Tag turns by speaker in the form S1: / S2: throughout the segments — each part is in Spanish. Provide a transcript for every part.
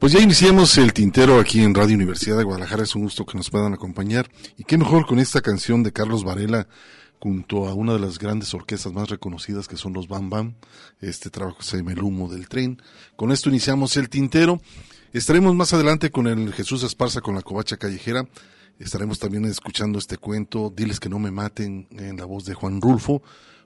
S1: Pues ya iniciamos el tintero aquí en Radio Universidad de Guadalajara. Es un gusto que nos puedan acompañar. Y qué mejor con esta canción de Carlos Varela junto a una de las grandes orquestas más reconocidas que son los Bam Bam. Este trabajo se llama El humo del tren. Con esto iniciamos el tintero. Estaremos más adelante con el Jesús Esparza con la covacha callejera. Estaremos también escuchando este cuento, Diles que no me maten, en la voz de Juan Rulfo.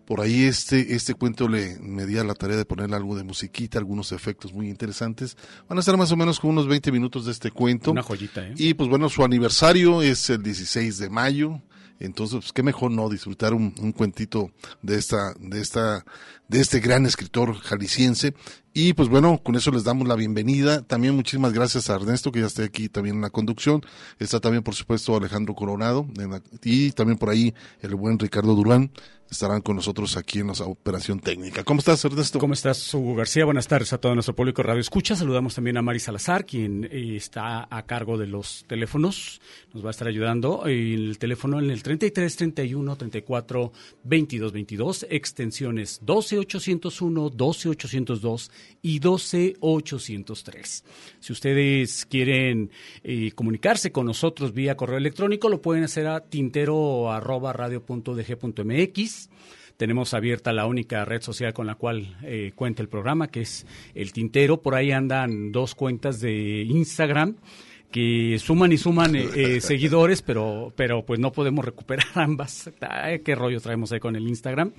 S1: Por ahí este, este cuento le me di a la tarea de ponerle algo de musiquita, algunos efectos muy interesantes. Van a estar más o menos con unos 20 minutos de este cuento.
S2: Una joyita, ¿eh?
S1: Y pues bueno, su aniversario es el 16 de mayo. Entonces, pues qué mejor no disfrutar un, un cuentito de esta, de esta, de este gran escritor jalisciense Y pues bueno, con eso les damos la bienvenida. También muchísimas gracias a Ernesto, que ya está aquí también en la conducción. Está también, por supuesto, Alejandro Coronado. y también por ahí el buen Ricardo Durán estarán con nosotros aquí en la operación técnica. ¿Cómo estás, Ernesto?
S2: ¿Cómo estás, Hugo García? Buenas tardes a todo nuestro público Radio Escucha. Saludamos también a Mari Salazar, quien eh, está a cargo de los teléfonos. Nos va a estar ayudando. El teléfono en el 33 31 34 22 22, extensiones 12 801, 12 802 y 12 803. Si ustedes quieren eh, comunicarse con nosotros vía correo electrónico, lo pueden hacer a tintero arroba tenemos abierta la única red social con la cual eh, cuenta el programa, que es el Tintero. Por ahí andan dos cuentas de Instagram que suman y suman eh, eh, seguidores, pero, pero pues no podemos recuperar ambas. ¿Qué rollo traemos ahí con el Instagram?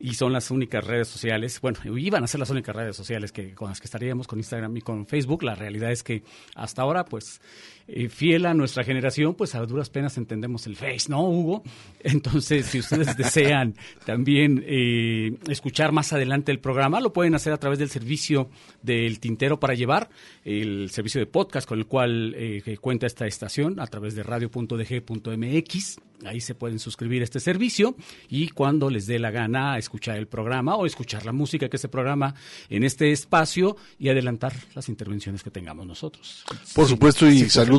S2: Y son las únicas redes sociales, bueno, iban a ser las únicas redes sociales que, con las que estaríamos con Instagram y con Facebook. La realidad es que hasta ahora, pues eh, fiel a nuestra generación, pues a duras penas entendemos el Face, ¿no, Hugo? Entonces, si ustedes desean también eh, escuchar más adelante el programa, lo pueden hacer a través del servicio del Tintero para Llevar, el servicio de podcast con el cual eh, cuenta esta estación a través de radio.dg.mx. Ahí se pueden suscribir a este servicio y cuando les dé la gana escuchar el programa o escuchar la música que se programa en este espacio y adelantar las intervenciones que tengamos nosotros.
S1: Por supuesto, y saludos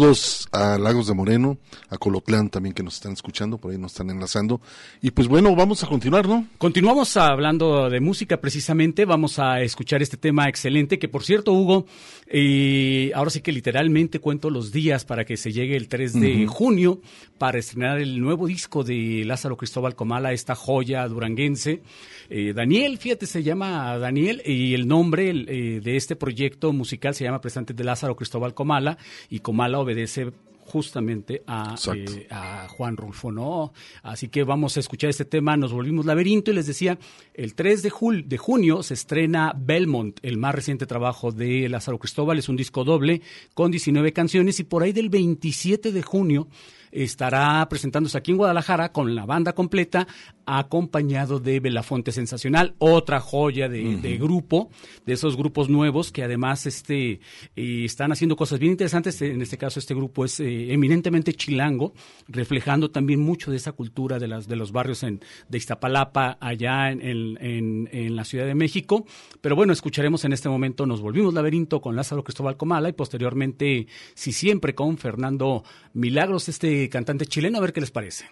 S1: a Lagos de Moreno, a Colotlán también que nos están escuchando, por ahí nos están enlazando. Y pues bueno, vamos a continuar, ¿no?
S2: Continuamos hablando de música precisamente, vamos a escuchar este tema excelente que por cierto, Hugo, eh, ahora sí que literalmente cuento los días para que se llegue el 3 de junio para estrenar el nuevo disco de Lázaro Cristóbal Comala, esta joya duranguense. Eh, Daniel, fíjate, se llama Daniel y el nombre eh, de este proyecto musical se llama Presentes de Lázaro Cristóbal Comala y Comala obedece justamente a, eh, a, Juan Rulfo, ¿no? Así que vamos a escuchar este tema, nos volvimos laberinto y les decía, el 3 de, de junio se estrena Belmont, el más reciente trabajo de Lázaro Cristóbal, es un disco doble con 19 canciones y por ahí del 27 de junio estará presentándose aquí en Guadalajara con la banda completa, acompañado de Belafonte Sensacional, otra joya de, grupo, de esos grupos nuevos que además este, eh, están haciendo cosas bien interesantes. En este caso, este grupo es eh, eminentemente chilango, reflejando también mucho de esa cultura de, las, de los barrios en, de Iztapalapa, allá en, en, en la Ciudad de México. Pero bueno, escucharemos en este momento Nos Volvimos Laberinto con Lázaro Cristóbal Comala y posteriormente, si siempre, con Fernando Milagros, este cantante chileno, a ver qué les parece.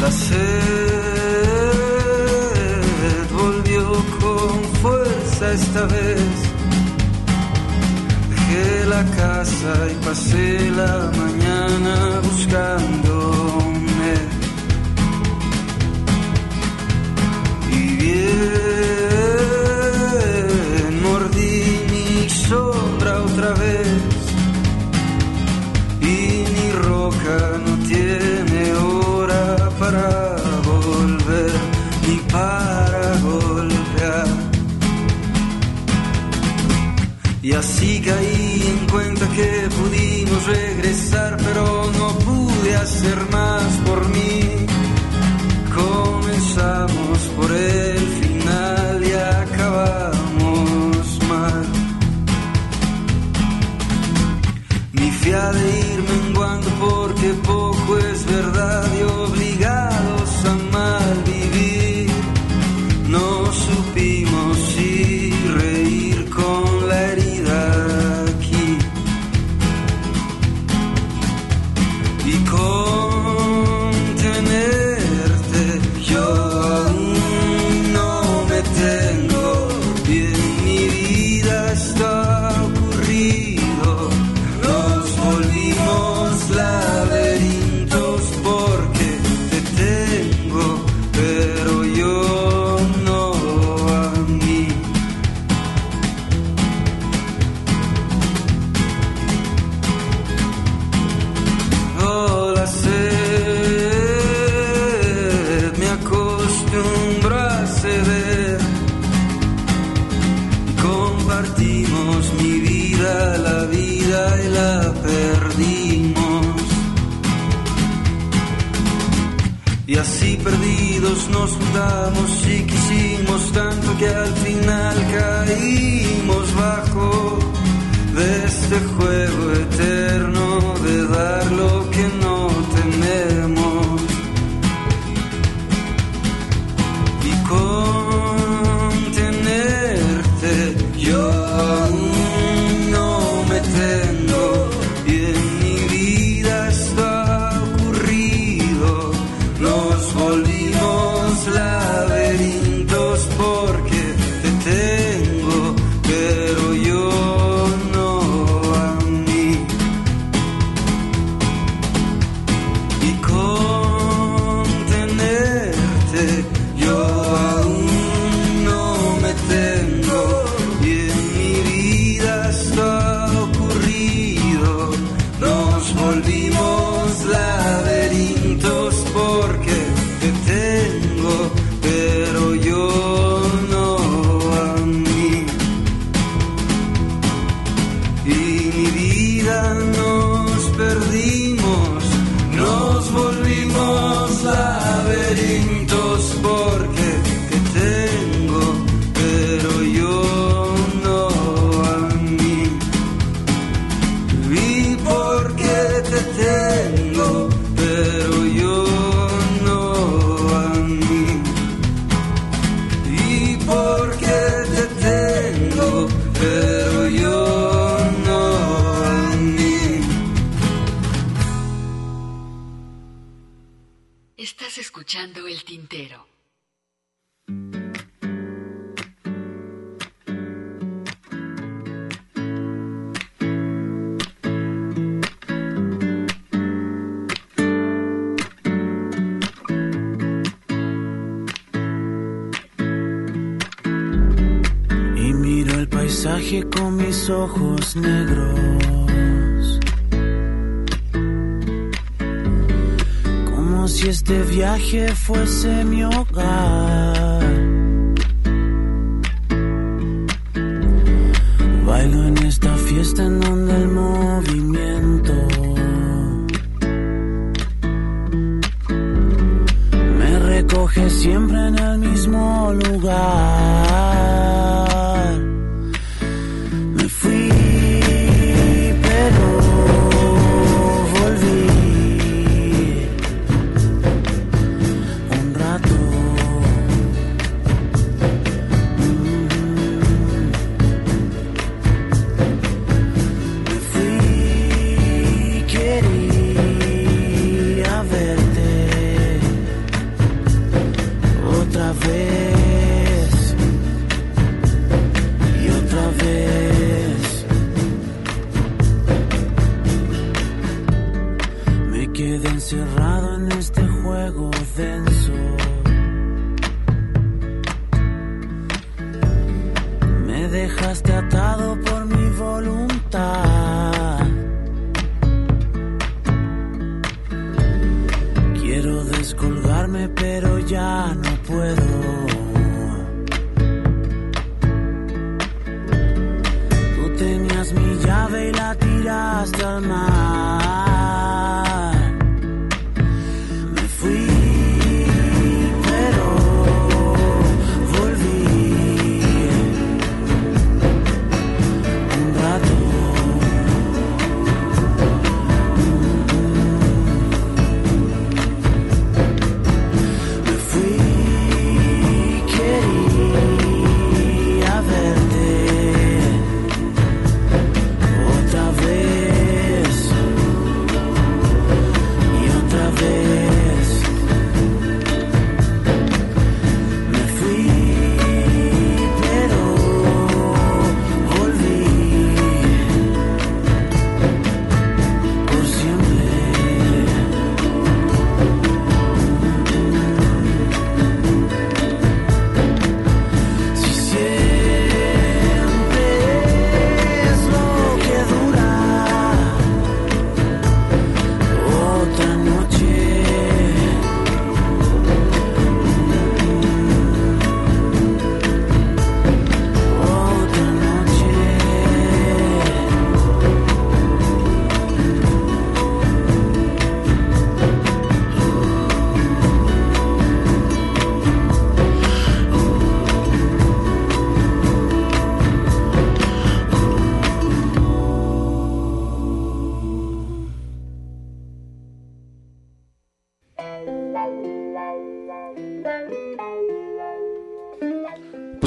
S3: La sed volvió con fuerza esta vez la casa y pasé la mañana buscándome. Y bien mordí mi sombra otra vez. Y mi roca no tiene hora para volver ni para golpear. Y así caí que pudimos regresar, pero no pude hacer más por mí. Comenzamos por el final y acabamos mal. Mi fia intentamos y quisimos tanto que al final caímos bajo de este juego eterno de
S4: darlo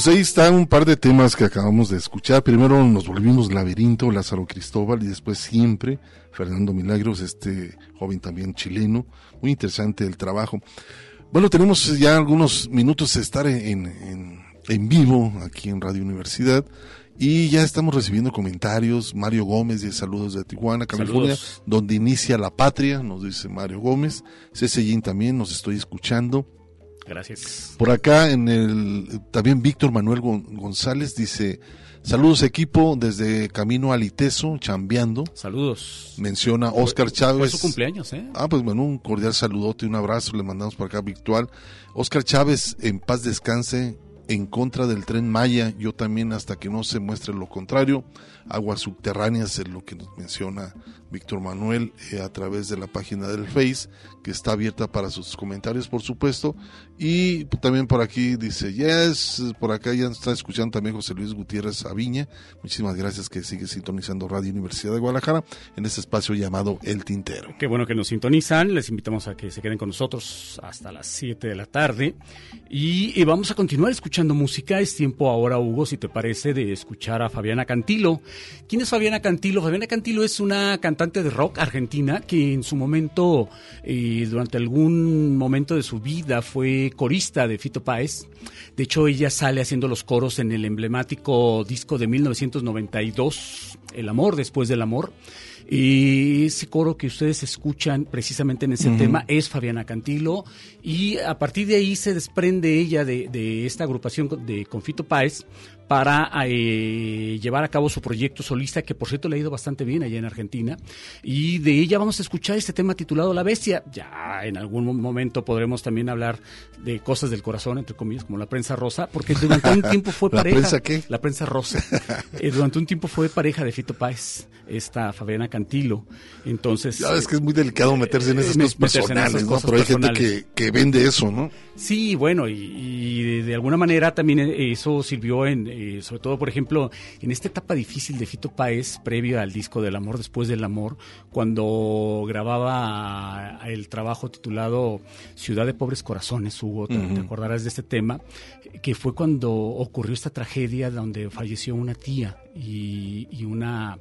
S1: Pues ahí está un par de temas que acabamos de escuchar. Primero nos volvimos Laberinto, Lázaro Cristóbal, y después siempre Fernando Milagros, este joven también chileno. Muy interesante el trabajo. Bueno, tenemos ya algunos minutos de estar en, en, en vivo aquí en Radio Universidad. Y ya estamos recibiendo comentarios. Mario Gómez de Saludos de Tijuana, California,
S2: Saludos.
S1: donde inicia la patria, nos dice Mario Gómez. Cecillín también nos estoy escuchando.
S2: Gracias.
S1: Por acá en el también Víctor Manuel Gon- González dice saludos equipo desde camino al Iteso, chambeando.
S2: Saludos.
S1: Menciona Oscar
S2: Fue
S1: Chávez.
S2: su cumpleaños, ¿eh?
S1: Ah, pues bueno, un cordial saludote, un abrazo, le mandamos por acá virtual. Oscar Chávez, en paz descanse, en contra del tren Maya, yo también hasta que no se muestre lo contrario. Aguas subterráneas es lo que nos menciona Víctor Manuel eh, a través de la página del Face, que está abierta para sus comentarios, por supuesto. Y también por aquí dice, yes, por acá ya está escuchando también José Luis Gutiérrez Aviña. Muchísimas gracias que sigue sintonizando Radio Universidad de Guadalajara en este espacio llamado El Tintero.
S2: Qué bueno que nos sintonizan. Les invitamos a que se queden con nosotros hasta las 7 de la tarde. Y, y vamos a continuar escuchando música. Es tiempo ahora, Hugo, si te parece, de escuchar a Fabiana Cantilo. ¿Quién es Fabiana Cantilo? Fabiana Cantilo es una cantante de rock argentina que en su momento, eh, durante algún momento de su vida, fue corista de Fito Páez. De hecho, ella sale haciendo los coros en el emblemático disco de 1992, El amor después del amor. Y ese coro que ustedes escuchan precisamente en ese tema es Fabiana Cantilo. Y a partir de ahí se desprende ella de, de esta agrupación con- de Confito Páez para eh, llevar a cabo su proyecto solista, que por cierto le ha ido bastante bien allá en Argentina. Y de ella vamos a escuchar este tema titulado La Bestia. Ya en algún mo- momento podremos también hablar de cosas del corazón, entre comillas, como la prensa rosa, porque durante un tiempo fue
S1: ¿La
S2: pareja.
S1: prensa qué?
S2: La prensa rosa. Eh, durante un tiempo fue pareja de Fito Páez, esta Fabiana Cantilo. Entonces.
S1: Ya ves que es muy delicado meterse en esas
S2: eh,
S1: cosas
S2: en esas
S1: personales, ¿no?
S2: cosas
S1: Pero hay gente que, que vende eso, ¿no?
S2: Sí, bueno, y, y de, de alguna manera también eh, eso sirvió en, eh, sobre todo, por ejemplo, en esta etapa difícil de Fito Páez, previo al disco del amor, después del amor, cuando grababa el trabajo titulado Ciudad de Pobres Corazones, Hugo, te, te acordarás de este tema, que fue cuando ocurrió esta tragedia donde falleció una tía y, y una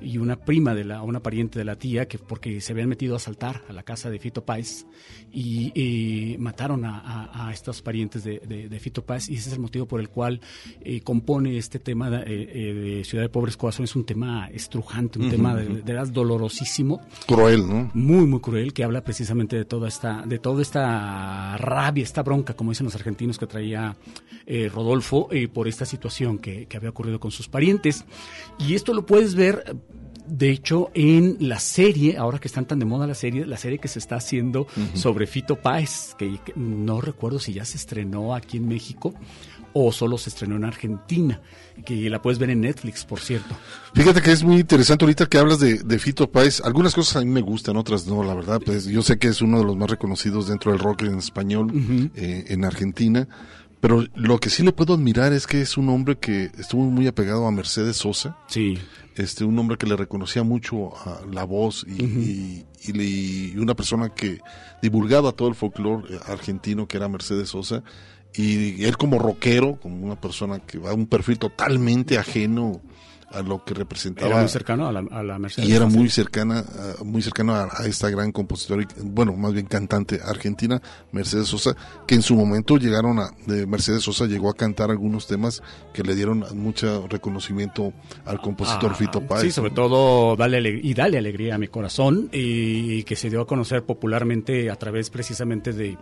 S2: y una prima de la una pariente de la tía que porque se habían metido a asaltar a la casa de Fito Páez y eh, mataron a, a- a estos parientes de, de- de Fito Páez. Y ese es el motivo por el cual eh, compone este tema de, eh, de Ciudad de Pobres Corazones un tema estrujante un tema de, veras dolorosísimo.
S1: Cruel, ¿no?
S2: muy muy cruel que habla precisamente de toda esta de toda esta rabia esta bronca como dicen los argentinos que traía eh, Rodolfo eh, por esta situación que, que había ocurrido con sus parientes y esto lo puedes ver de hecho en la serie ahora que están tan de moda la serie la serie que se está haciendo sobre Fito Páez que, que no recuerdo si ya se estrenó aquí en México o solo se estrenó en Argentina que la puedes ver en Netflix por cierto
S1: Fíjate que es muy interesante ahorita que hablas de, de Fito Páez. Algunas cosas a mí me gustan, otras no, la verdad. Pues yo sé que es uno de los más reconocidos dentro del rock en español eh, en Argentina. Pero lo que sí le puedo admirar es que es un hombre que estuvo muy apegado a Mercedes Sosa.
S2: sí.
S1: Este un hombre que le reconocía mucho a la voz y, y- y le- y una persona que divulgaba todo el folclore eh, argentino que era Mercedes Sosa. Y él como rockero como una persona que va a un perfil totalmente ajeno a lo que representaba
S2: era muy cercano a la, a la Mercedes
S1: y era muy cercana muy cercano a, a esta gran compositora y, bueno más bien cantante argentina Mercedes Sosa que en su momento llegaron a de Mercedes Sosa llegó a cantar algunos temas que le dieron mucho reconocimiento al compositor
S2: Ah,
S1: Fito Páez
S2: Sí, sobre todo dale ale- y dale alegría a mi corazón y que se dio a conocer popularmente a través precisamente de,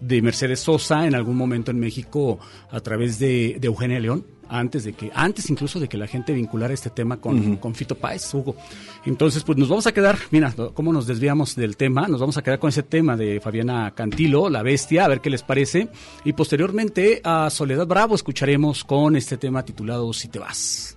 S2: de Mercedes Sosa en algún momento en México a través de, de Eugenia León antes de que antes incluso de que la gente vinculara este tema con, con Fito Páez, Hugo. Entonces, pues nos vamos a quedar, mira, cómo nos desviamos del tema, nos vamos a quedar con ese tema de Fabiana Cantilo, La Bestia, a ver qué les parece. Y posteriormente a Soledad Bravo escucharemos con este tema titulado Si te vas.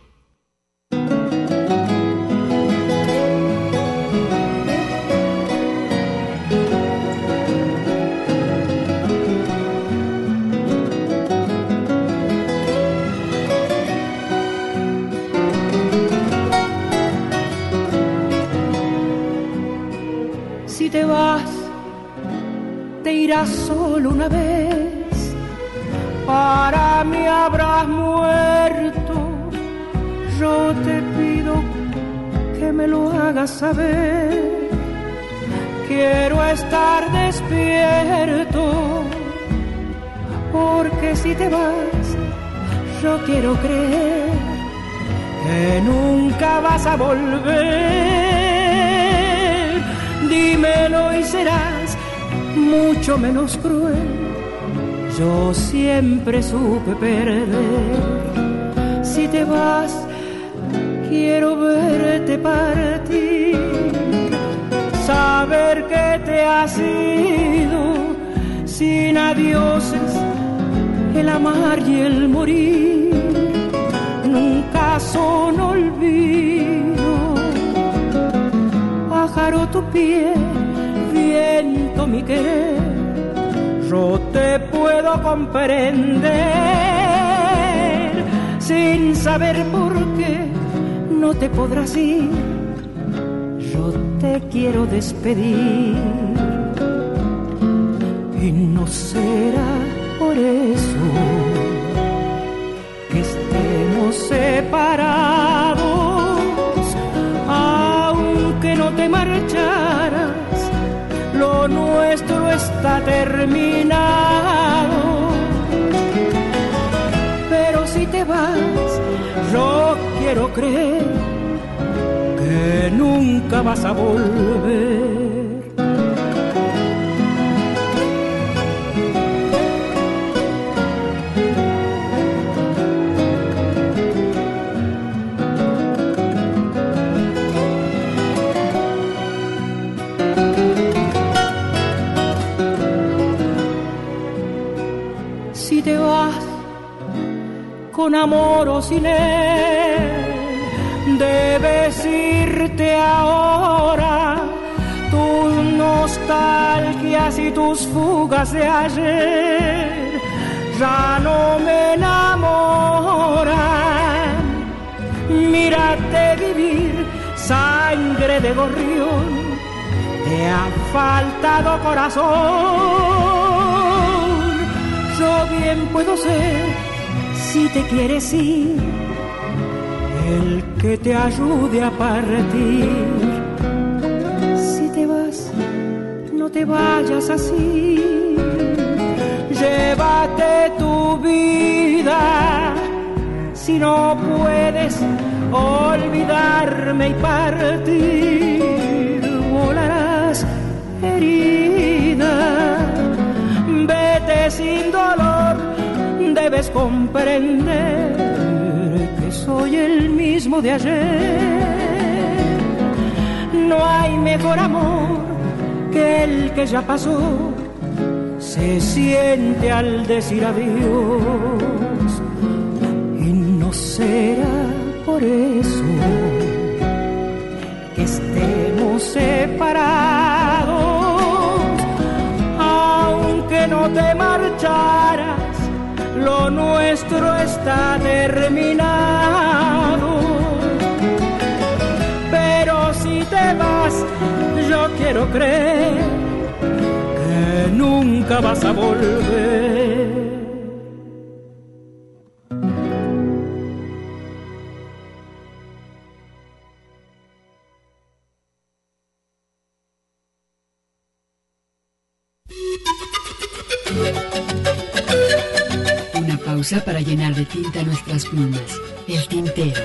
S5: siempre supe perder. Si te vas, quiero verte partir, saber que te has ido sin adioses, el amar y el morir nunca son olvido. Pájaro tu pie, viento mi querer, yo te puedo comprender. Sin saber por qué no te podrás ir, yo te quiero despedir. Y no será por eso que estemos separados, aunque no te marcharas, lo nuestro está terminado. Quiero creer que nunca vas a volver. Si te vas con amor o sin él, debes irte ahora. Tus nostalgias y tus fugas de ayer ya no me enamoran. Mírate vivir, sangre de gorrión, te ha faltado corazón. Yo bien puedo ser, si te quieres ir, el que te ayude a partir. Si te vas, no te vayas así. Llévate tu vida si no puedes olvidarme y partir, volarás herida. Vete sin dolor, debes comprender soy el mismo de ayer. No hay mejor amor que el que ya pasó, se siente al decir adiós y no será por eso que estemos separados, aunque no te marcharas, lo nuestro está terminado. Yo quiero creer que nunca vas a volver.
S6: Una pausa para llenar de tinta nuestras plumas. El tintero.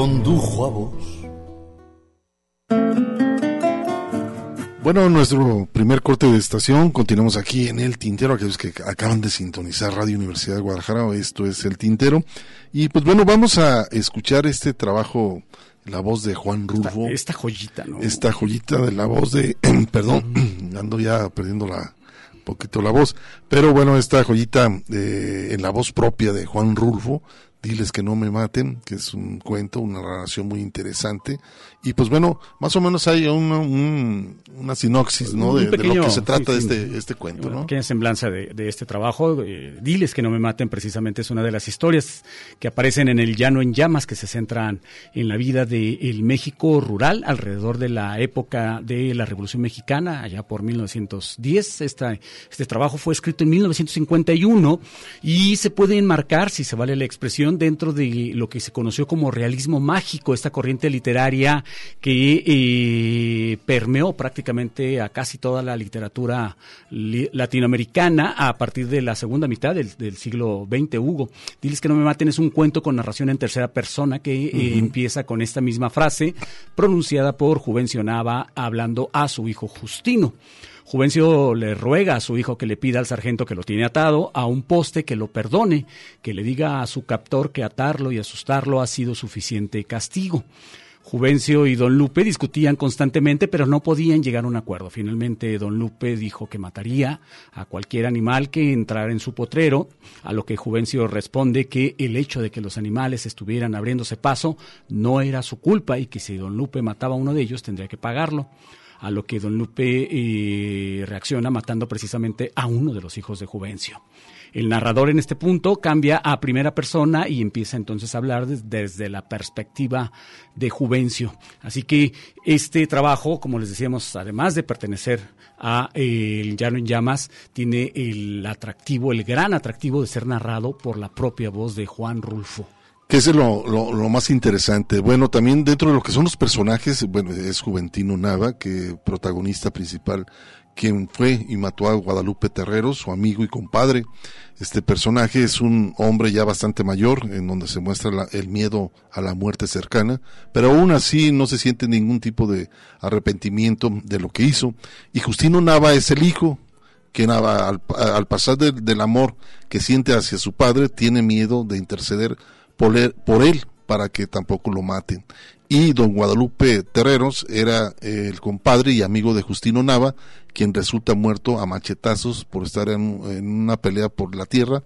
S7: Condujo a vos.
S1: Bueno, nuestro primer corte de estación, continuamos aquí en El Tintero, aquellos que acaban de sintonizar Radio Universidad de Guadalajara, esto es El Tintero. Y pues bueno, vamos a escuchar este trabajo, la voz de Juan Rulfo.
S2: Esta joyita, ¿no?
S1: Esta joyita de la voz de, perdón, ando ya perdiendo la poquito la voz, pero bueno, esta joyita de, en la voz propia de Juan Rulfo, Diles que no me maten, que es un cuento, una narración muy interesante. Y pues bueno, más o menos hay una, un- una sinopsis, ¿no?
S2: Un
S1: De, de lo que se trata
S2: sí,
S1: de
S2: sí.
S1: este, este cuento,
S2: Una
S1: ¿no?
S2: pequeña semblanza de, de este trabajo. eh, Diles que no me maten, precisamente es una de las historias que aparecen en el Llano en Llamas, que se centran en la vida del México rural alrededor de la época de la Revolución Mexicana, allá por 1910. Esta, este trabajo fue escrito en 1951 y se puede enmarcar, si se vale la expresión, dentro de lo que se conoció como realismo mágico, esta corriente literaria que eh, permeó prácticamente a casi toda la literatura li- latinoamericana a partir de la segunda mitad del, del siglo XX, Hugo. Diles que no me maten es un cuento con narración en tercera persona que eh, empieza con esta misma frase pronunciada por Juvencio Nava hablando a su hijo Justino. Juvencio le ruega a su hijo que le pida al sargento que lo tiene atado a un poste que lo perdone, que le diga a su captor que atarlo y asustarlo ha sido suficiente castigo. Juvencio y don Lupe discutían constantemente, pero no podían llegar a un acuerdo. Finalmente, don Lupe dijo que mataría a cualquier animal que entrara en su potrero, a lo que Juvencio responde que el hecho de que los animales estuvieran abriéndose paso no era su culpa y que si don Lupe mataba a uno de ellos tendría que pagarlo. A lo que don Lupe eh, reacciona matando precisamente a uno de los hijos de Juvencio. el narrador en este punto cambia a primera persona y empieza entonces a hablar desde la perspectiva de Juvencio. Así que este trabajo, como les decíamos, además de pertenecer a eh, El Llano en Llamas, tiene el atractivo, el gran atractivo de ser narrado por la propia voz de Juan Rulfo.
S1: Que es lo, lo, más interesante. Bueno, también dentro de lo que son los personajes, bueno, es Juventino Nava, que protagonista principal, quien fue y mató a Guadalupe Terreros, su amigo y compadre. Este personaje es un hombre ya bastante mayor, en donde se muestra el miedo a la muerte cercana, pero aún así no se siente ningún tipo de arrepentimiento de lo que hizo. Y Justino Nava es el hijo, que Nava, al, al pasar del amor que siente hacia su padre, tiene miedo de interceder por él, para que tampoco lo maten. Y don Guadalupe Terreros era el compadre y amigo de Justino Nava, quien resulta muerto a machetazos por estar en, en una pelea por la tierra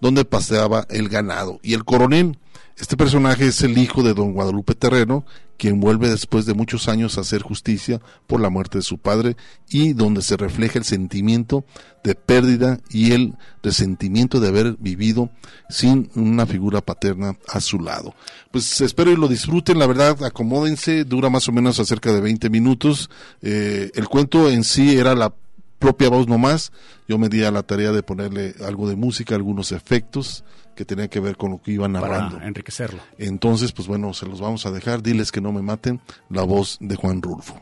S1: donde paseaba el ganado. Y el coronel, este personaje es el hijo de don Guadalupe Terreno, quien vuelve después de muchos años a hacer justicia por la muerte de su padre y donde se refleja el sentimiento de pérdida y el resentimiento de haber vivido sin una figura paterna a su lado. Pues espero y lo disfruten, la verdad, acomódense, dura más o menos acerca de 20 minutos. Eh, el cuento en sí era la propia voz nomás. Yo me di a la tarea de ponerle algo de música, algunos efectos que tenían que ver con lo que iban narrando.
S2: Para enriquecerlo.
S1: Entonces, pues bueno, se los vamos a dejar. Diles que no me maten. La voz de Juan Rulfo.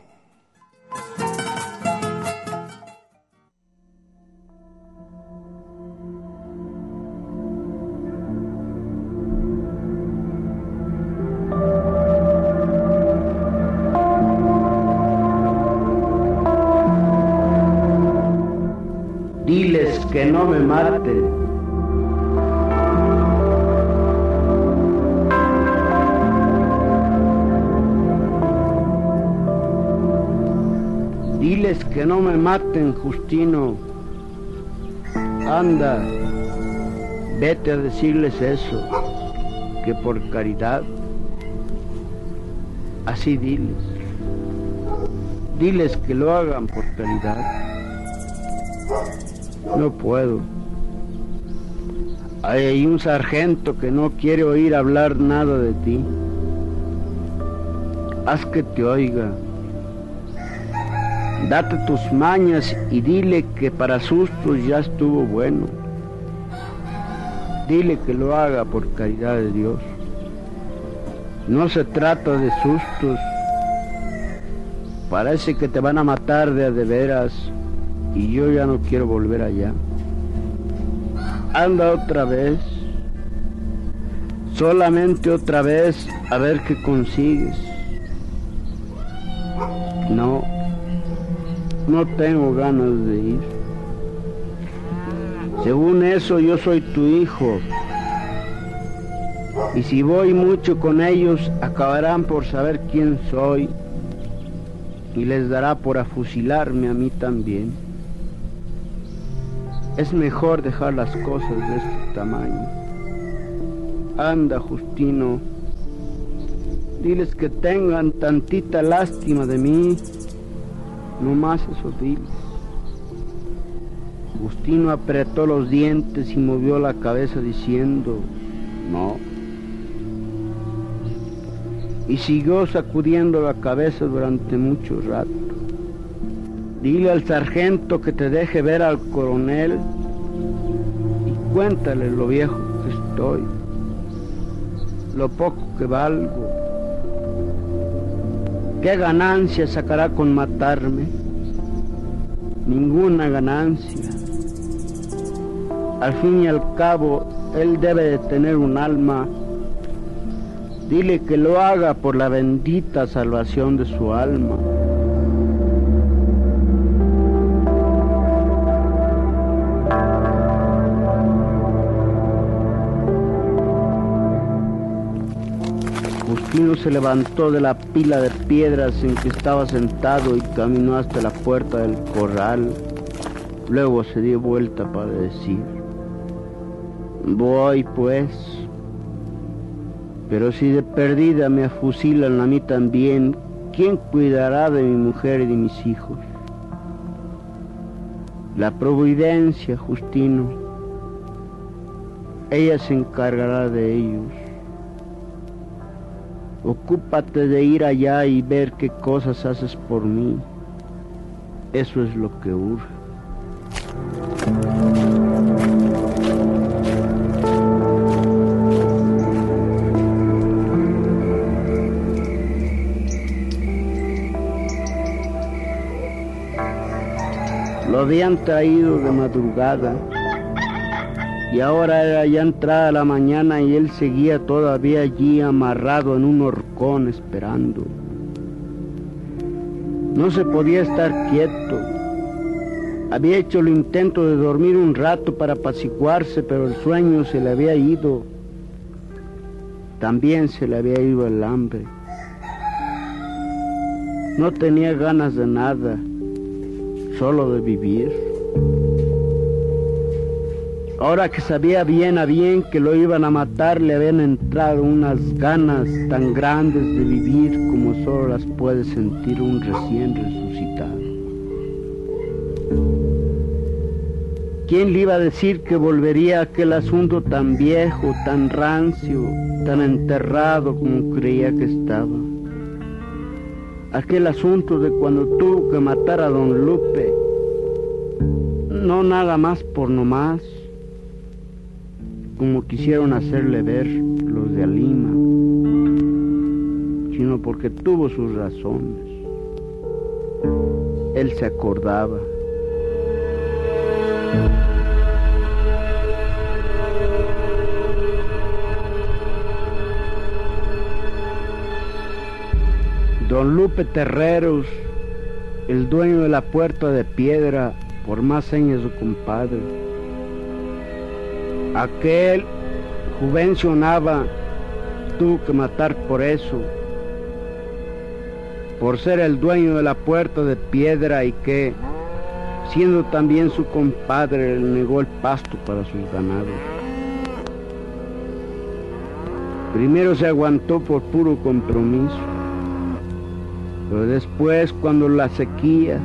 S8: Diles que no me maten. Que no me maten, Justino. Anda, vete a decirles eso, que por caridad, así diles. Diles que lo hagan por caridad. No puedo. Hay un sargento que no quiere oír hablar nada de ti. Haz que te oiga Date tus mañas y dile que para sustos ya estuvo bueno. Dile que lo haga por caridad de Dios. No se trata de sustos. Parece que te van a matar de a de veras y yo ya no quiero volver allá. Anda otra vez. Solamente otra vez a ver qué consigues. No no tengo ganas de ir. Según eso yo soy tu hijo. Y si voy mucho con ellos, acabarán por saber quién soy y les dará por afusilarme a mí también. Es mejor dejar las cosas de este tamaño. Anda, Justino, diles que tengan tantita lástima de mí no más esos diles. Agustino apretó los dientes y movió la cabeza diciendo, no. Y siguió sacudiendo la cabeza durante mucho rato. Dile al sargento que te deje ver al coronel y cuéntale lo viejo que estoy, lo poco que valgo ¿Qué ganancia sacará con matarme? Ninguna ganancia. Al fin y al cabo, él debe de tener un alma. Dile que lo haga por la bendita salvación de su alma. Se levantó de la pila de piedras en que estaba sentado y caminó hasta la puerta del corral. Luego se dio vuelta para decir, voy pues, pero si de perdida me afusilan a mí también, ¿quién cuidará de mi mujer y de mis hijos? La providencia, Justino, ella se encargará de ellos. Ocúpate de ir allá y ver qué cosas haces por mí. Eso es lo que urge. Lo habían traído de madrugada y ahora era ya entrada la mañana y él seguía todavía allí amarrado en un horcón esperando. No se podía estar quieto. Había hecho el intento de dormir un rato para apaciguarse, pero el sueño se le había ido. También se le había ido el hambre. No tenía ganas de nada, solo de vivir. Ahora que sabía bien a bien que lo iban a matar, le habían entrado unas ganas tan grandes de vivir como solo las puede sentir un recién resucitado. ¿Quién le iba a decir que volvería aquel asunto tan viejo, tan rancio, tan enterrado como creía que estaba? Aquel asunto de cuando tuvo que matar a don Lupe, no nada más por nomás, como quisieron hacerle ver los de Alima, sino porque tuvo sus razones. Él se acordaba. Don Lupe Terreros, el dueño de la puerta de piedra, por más señas su compadre, Aquel Juvencio Nava tuvo que matar por eso, por ser el dueño de la puerta de piedra y que, siendo también su compadre, le negó el pasto para sus ganados. Primero se aguantó por puro compromiso, pero después cuando la sequía,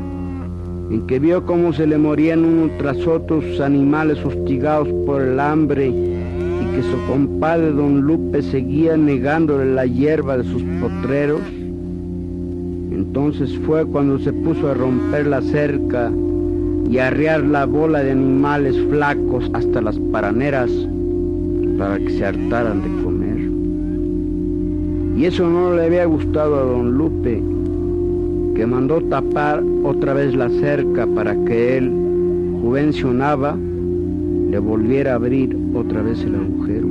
S8: en que vio cómo se le morían uno tras otros animales hostigados por el hambre y que su compadre don Lupe seguía negándole la hierba de sus potreros. Entonces fue cuando se puso a romper la cerca y a arriar la bola de animales flacos hasta las paraneras para que se hartaran de comer. Y eso no le había gustado a don Lupe, que mandó tapar otra vez la cerca para que él, juvencionaba, le volviera a abrir otra vez el agujero.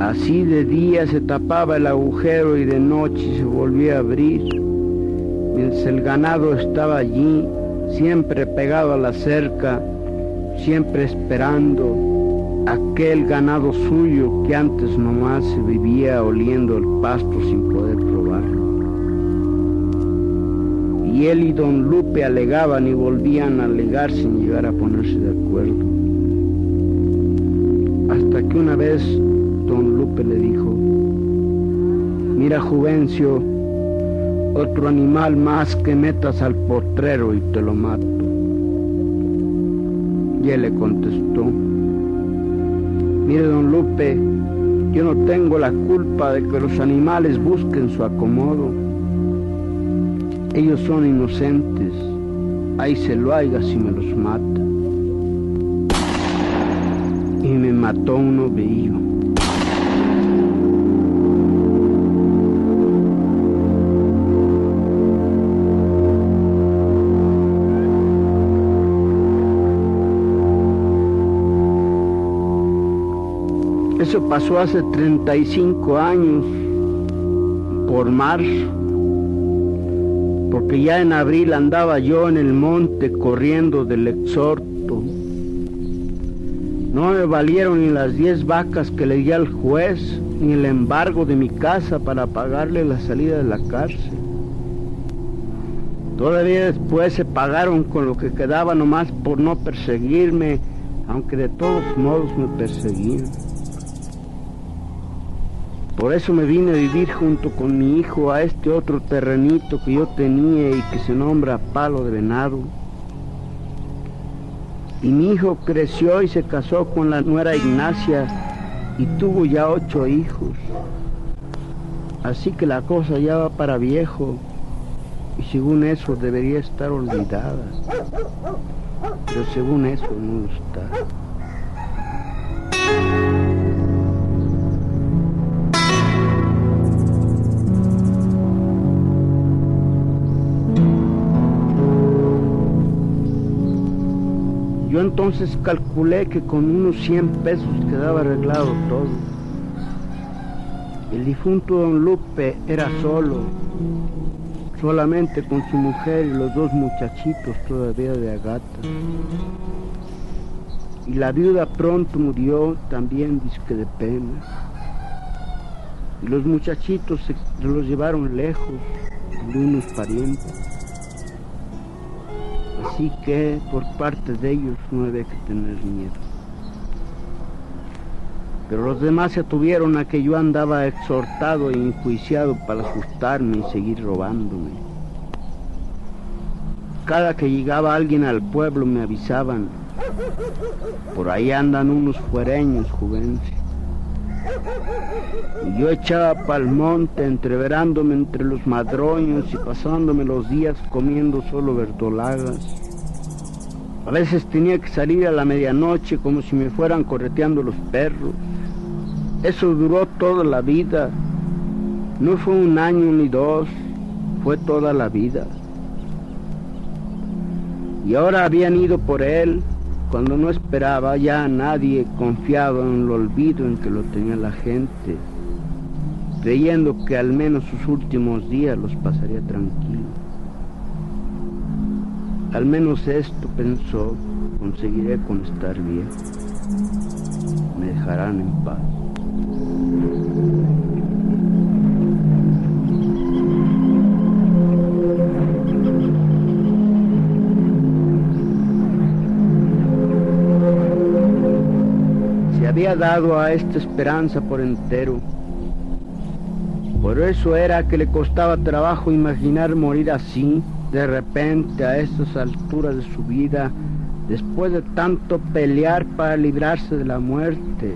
S8: Así de día se tapaba el agujero y de noche se volvía a abrir, mientras el ganado estaba allí, siempre pegado a la cerca, siempre esperando aquel ganado suyo que antes nomás se vivía oliendo el pasto sin poder probarlo y él y don Lupe alegaban y volvían a alegar sin llegar a ponerse de acuerdo. Hasta que una vez don Lupe le dijo, mira Juvencio, otro animal más que metas al potrero y te lo mato. Y él le contestó, mire don Lupe, yo no tengo la culpa de que los animales busquen su acomodo ellos son inocentes, ahí se lo haya si me los mata. Y me mató un ovillo. Eso pasó hace 35 años, por marzo porque ya en abril andaba yo en el monte corriendo del exhorto. No me valieron ni las diez vacas que le di al juez, ni el embargo de mi casa para pagarle la salida de la cárcel. Todavía después se pagaron con lo que quedaba nomás por no perseguirme, aunque de todos modos me perseguían. Por eso me vine a vivir junto con mi hijo a este otro terrenito que yo tenía y que se nombra Palo de Venado. Y mi hijo creció y se casó con la nuera Ignacia y tuvo ya ocho hijos. Así que la cosa ya va para viejo y según eso debería estar olvidada. Pero según eso no está. Yo entonces calculé que con unos 100 pesos quedaba arreglado todo. El difunto don Lupe era solo, solamente con su mujer y los dos muchachitos todavía de agata. Y la viuda pronto murió también disque de pena. Y los muchachitos se los llevaron lejos de unos parientes. Así que por parte de ellos no había que tener miedo. Pero los demás se tuvieron a que yo andaba exhortado e enjuiciado para asustarme y seguir robándome. Cada que llegaba alguien al pueblo me avisaban, por ahí andan unos fuereños, juvences. Y yo echaba pa'l monte, entreverándome entre los madroños y pasándome los días comiendo solo verdolagas. A veces tenía que salir a la medianoche como si me fueran correteando los perros. Eso duró toda la vida. No fue un año ni dos, fue toda la vida. Y ahora habían ido por él cuando no esperaba ya nadie confiado en el olvido en que lo tenía la gente, creyendo que al menos sus últimos días los pasaría tranquilo. Al menos esto pensó, conseguiré con estar bien. Me dejarán en paz. Había dado a esta esperanza por entero. Por eso era que le costaba trabajo imaginar morir así, de repente, a estas alturas de su vida, después de tanto pelear para librarse de la muerte,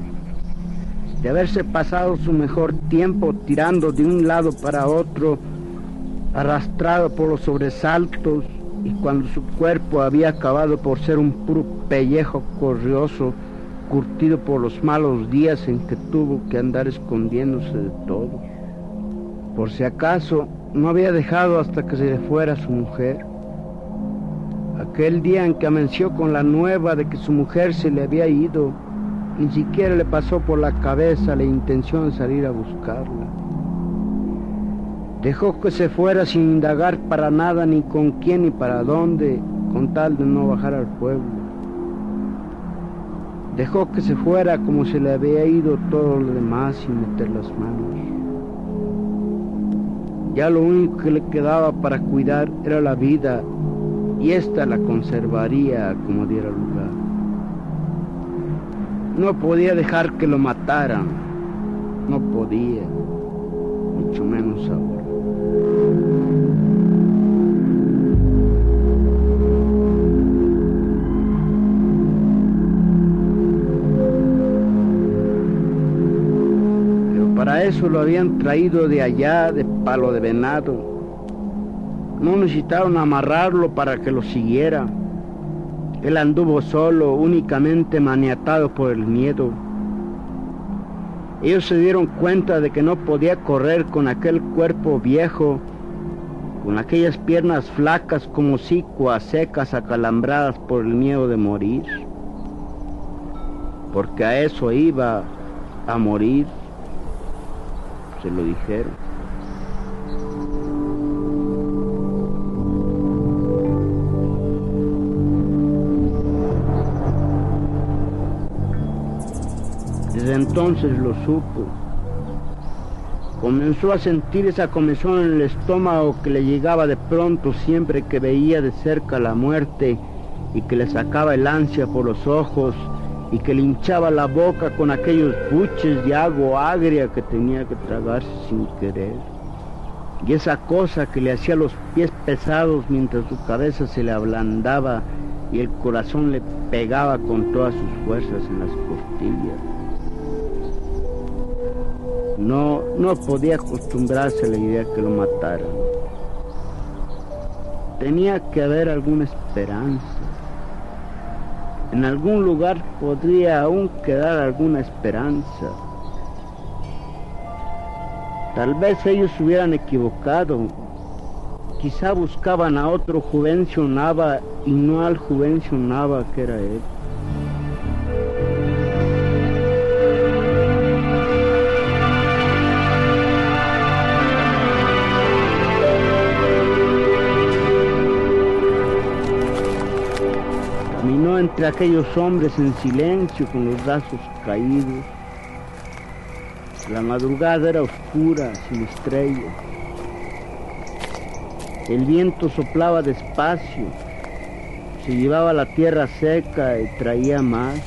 S8: de haberse pasado su mejor tiempo tirando de un lado para otro, arrastrado por los sobresaltos, y cuando su cuerpo había acabado por ser un puro pellejo corrioso, curtido por los malos días en que tuvo que andar escondiéndose de todo. Por si acaso, no había dejado hasta que se le fuera su mujer. Aquel día en que amenció con la nueva de que su mujer se le había ido, ni siquiera le pasó por la cabeza la intención de salir a buscarla. Dejó que se fuera sin indagar para nada, ni con quién ni para dónde, con tal de no bajar al pueblo. Dejó que se fuera como se le había ido todo lo demás sin meter las manos. Ya lo único que le quedaba para cuidar era la vida y ésta la conservaría como diera lugar. No podía dejar que lo mataran, no podía, mucho menos ahora. Para eso lo habían traído de allá, de palo de venado. No necesitaron amarrarlo para que lo siguiera. Él anduvo solo, únicamente maniatado por el miedo. Ellos se dieron cuenta de que no podía correr con aquel cuerpo viejo, con aquellas piernas flacas como sicuas secas acalambradas por el miedo de morir. Porque a eso iba a morir, se lo dijeron. Desde entonces lo supo. Comenzó a sentir esa comezón en el estómago que le llegaba de pronto siempre que veía de cerca la muerte y que le sacaba el ansia por los ojos y que le hinchaba la boca con aquellos buches de agua agria que tenía que tragarse sin querer. Y esa cosa que le hacía los pies pesados mientras su cabeza se le ablandaba y el corazón le pegaba con todas sus fuerzas en las costillas. No, no podía acostumbrarse a la idea que lo mataran. Tenía que haber alguna esperanza. En algún lugar podría aún quedar alguna esperanza. Tal vez ellos se hubieran equivocado. Quizá buscaban a otro Juvencio Nava y no al Juvencio Nava que era él. Entre aquellos hombres en silencio con los brazos caídos. La madrugada era oscura, sin estrellas. El viento soplaba despacio, se llevaba la tierra seca y traía más,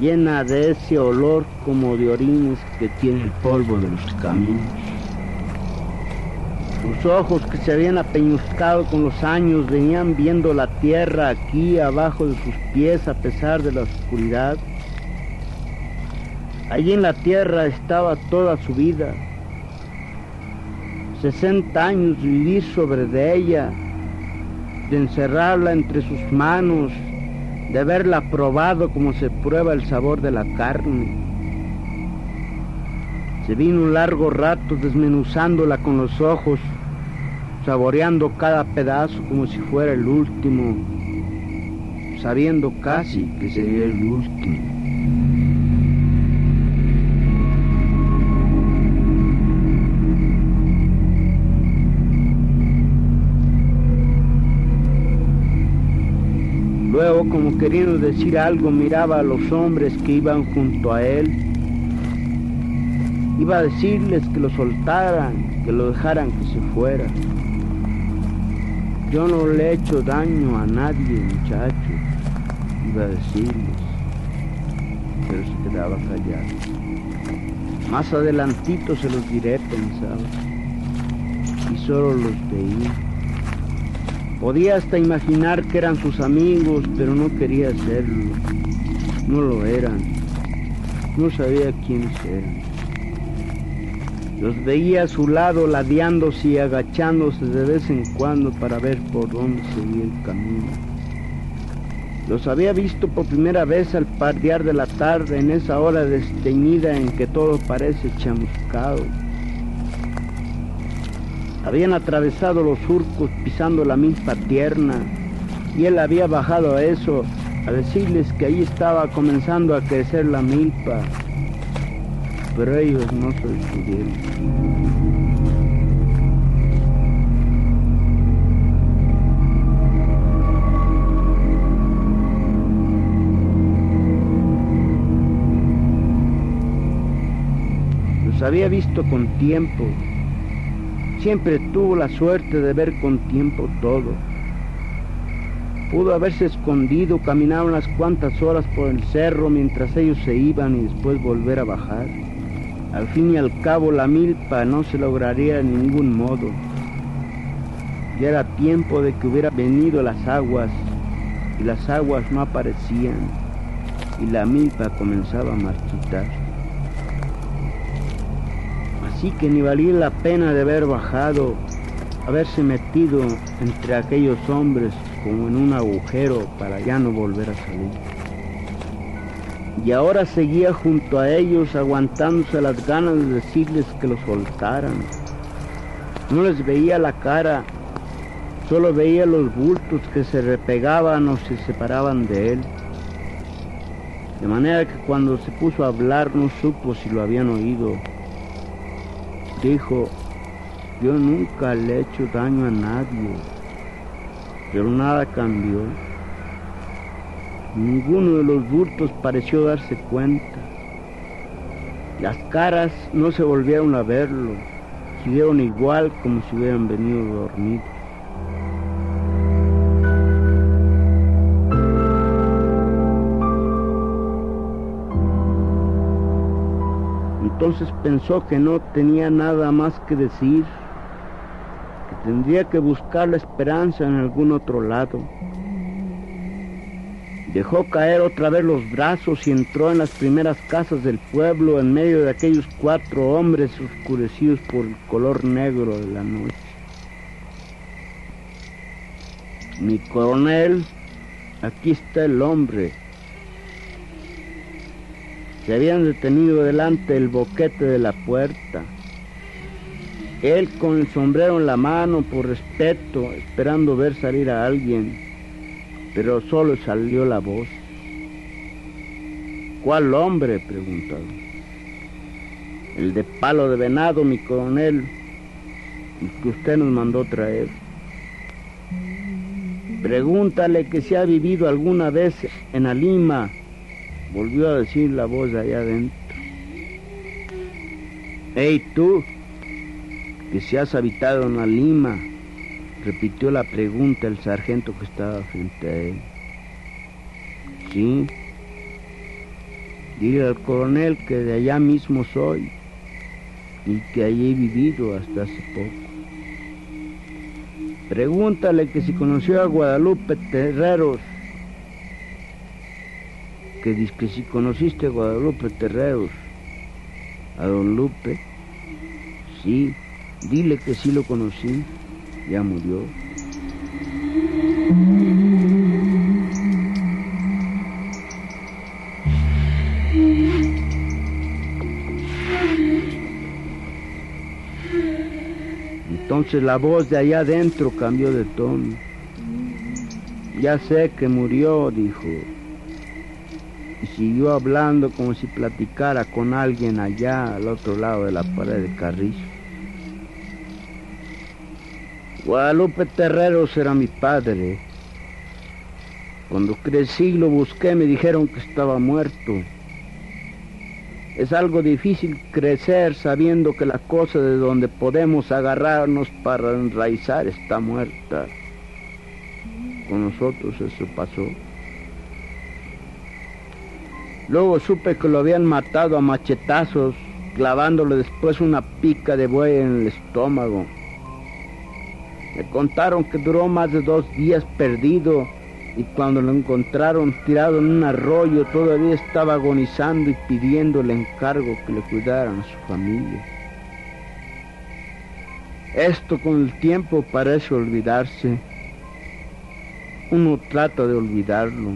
S8: llena de ese olor como de orines que tiene el polvo de los caminos. Sus ojos que se habían apeñuscado con los años venían viendo la tierra aquí abajo de sus pies a pesar de la oscuridad. Allí en la tierra estaba toda su vida. 60 años vivir sobre de ella, de encerrarla entre sus manos, de haberla probado como se prueba el sabor de la carne. Se vino un largo rato desmenuzándola con los ojos, saboreando cada pedazo como si fuera el último, sabiendo casi que sería el último. Luego, como queriendo decir algo, miraba a los hombres que iban junto a él. Iba a decirles que lo soltaran, que lo dejaran que se fuera. Yo no le he hecho daño a nadie, muchacho, iba a decirles, pero se quedaba callado. Más adelantito se los diré, pensaba, y solo los veía. Podía hasta imaginar que eran sus amigos, pero no quería hacerlo. No lo eran. No sabía quiénes eran. Los veía a su lado ladeándose y agachándose de vez en cuando para ver por dónde seguía el camino. Los había visto por primera vez al pardear de la tarde en esa hora desteñida en que todo parece chamuscado. Habían atravesado los surcos pisando la milpa tierna y él había bajado a eso a decirles que ahí estaba comenzando a crecer la milpa, pero ellos no se detuvieron. Los había visto con tiempo, siempre tuvo la suerte de ver con tiempo todo. Pudo haberse escondido, caminar unas cuantas horas por el cerro mientras ellos se iban y después volver a bajar. Al fin y al cabo la milpa no se lograría de ningún modo. Ya era tiempo de que hubiera venido las aguas y las aguas no aparecían y la milpa comenzaba a marchitar. Así que ni valía la pena de haber bajado, haberse metido entre aquellos hombres como en un agujero para ya no volver a salir. Y ahora seguía junto a ellos aguantándose las ganas de decirles que lo soltaran. No les veía la cara, solo veía los bultos que se repegaban o se separaban de él. De manera que cuando se puso a hablar no supo si lo habían oído. Dijo, yo nunca le he hecho daño a nadie, pero nada cambió. Ninguno de los bultos pareció darse cuenta. Las caras no se volvieron a verlo, siguieron igual como si hubieran venido dormidos. Entonces pensó que no tenía nada más que decir, que tendría que buscar la esperanza en algún otro lado. Dejó caer otra vez los brazos y entró en las primeras casas del pueblo en medio de aquellos cuatro hombres oscurecidos por el color negro de la noche. Mi coronel, aquí está el hombre. Se habían detenido delante del boquete de la puerta. Él con el sombrero en la mano por respeto, esperando ver salir a alguien, pero solo salió la voz. ¿Cuál hombre? preguntaron. El de palo de venado, mi coronel, el que usted nos mandó traer. Pregúntale que si ha vivido alguna vez en Alima, volvió a decir la voz de allá adentro. Hey tú, que si has habitado en Alima, repitió la pregunta el sargento que estaba frente a él. Sí, dile al coronel que de allá mismo soy y que allí he vivido hasta hace poco. Pregúntale que si conoció a Guadalupe Terreros, que dice que si conociste a Guadalupe Terreros, a don Lupe, sí, dile que sí lo conocí, ya murió. Entonces la voz de allá adentro cambió de tono. Ya sé que murió, dijo. Y siguió hablando como si platicara con alguien allá al otro lado de la pared de Carrizo. Guadalupe Terreros era mi padre. Cuando crecí lo busqué, me dijeron que estaba muerto. Es algo difícil crecer sabiendo que la cosa de donde podemos agarrarnos para enraizar está muerta. Con nosotros eso pasó. Luego supe que lo habían matado a machetazos, clavándole después una pica de buey en el estómago. Me contaron que duró más de dos días perdido y cuando lo encontraron tirado en un arroyo todavía estaba agonizando y pidiendo el encargo que le cuidaran a su familia. Esto con el tiempo parece olvidarse. Uno trata de olvidarlo.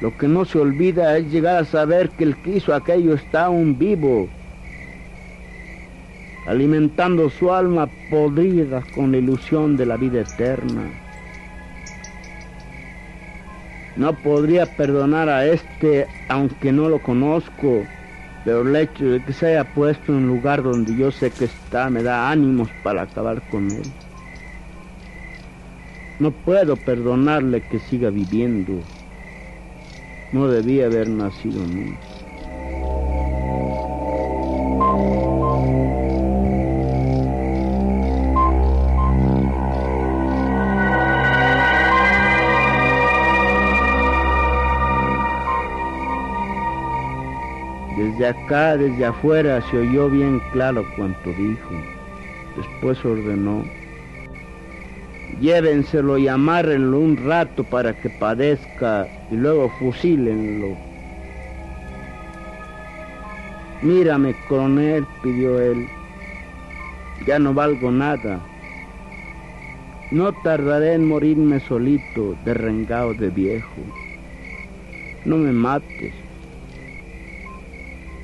S8: Lo que no se olvida es llegar a saber que el que hizo aquello está aún vivo, alimentando su alma podrida con la ilusión de la vida eterna. No podría perdonar a este aunque no lo conozco, pero el hecho de que se haya puesto en un lugar donde yo sé que está me da ánimos para acabar con él. No puedo perdonarle que siga viviendo. No debía haber nacido nunca. Desde acá, desde afuera, se oyó bien claro cuanto dijo. Después ordenó, llévenselo y amárrenlo un rato para que padezca y luego fusílenlo. Mírame, coronel, pidió él, ya no valgo nada. No tardaré en morirme solito, derrengado de viejo. No me mates.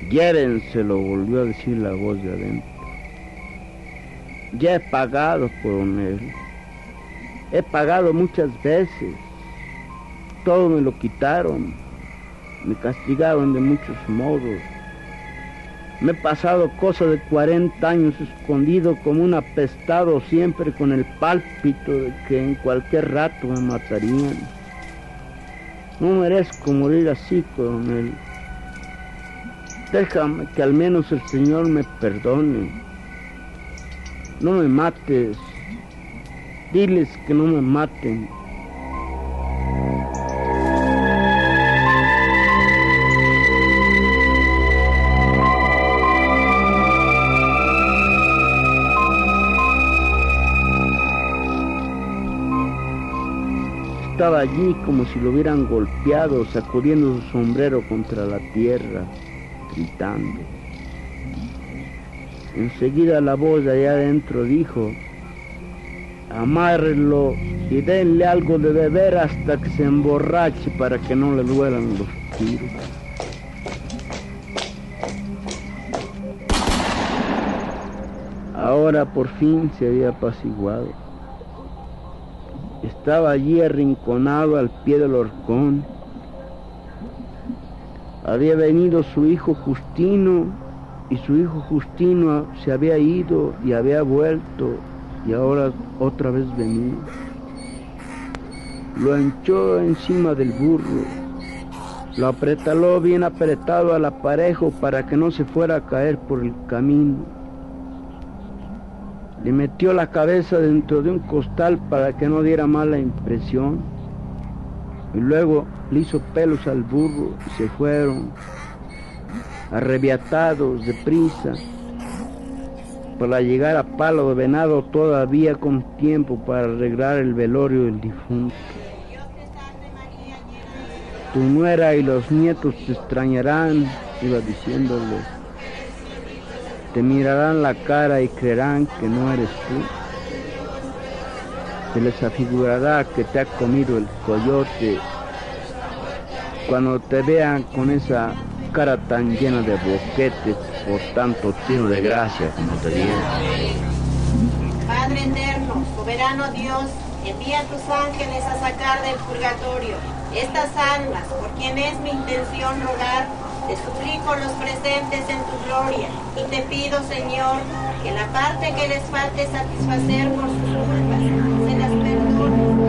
S8: Llévenselo, volvió a decir la voz de adentro. Ya he pagado, coronel. He pagado muchas veces. Todo me lo quitaron. Me castigaron de muchos modos. Me he pasado cosa de 40 años escondido como un apestado siempre con el pálpito de que en cualquier rato me matarían. No merezco morir así, coronel. Déjame que al menos el Señor me perdone. No me mates. Diles que no me maten. estaba allí como si lo hubieran golpeado, sacudiendo su sombrero contra la tierra, gritando. Enseguida la voz de allá adentro dijo, amárrenlo y denle algo de beber hasta que se emborrache para que no le duelan los tiros. Ahora por fin se había apaciguado. Estaba allí arrinconado al pie del horcón. Había venido su hijo Justino y su hijo Justino se había ido y había vuelto y ahora otra vez venía. Lo anchó encima del burro, lo apretaló bien apretado al aparejo para que no se fuera a caer por el camino. Le metió la cabeza dentro de un costal para que no diera mala impresión. Y luego le hizo pelos al burro y se fueron, arrebiatados, deprisa, para llegar a Palo de Venado todavía con tiempo para arreglar el velorio del difunto. Tu nuera y los nietos te extrañarán, iba diciéndole te mirarán la cara y creerán que no eres tú. Se les afigurará que te ha comido el coyote cuando te vean con esa cara tan llena de boquetes por tanto tiro de gracia como te dieron.
S9: Padre eterno, soberano Dios, envía a tus ángeles a sacar del purgatorio estas almas, por quien es mi intención rogar te suplico los presentes en tu gloria y te pido, Señor, que la parte que les falte satisfacer por sus culpas se las perdone.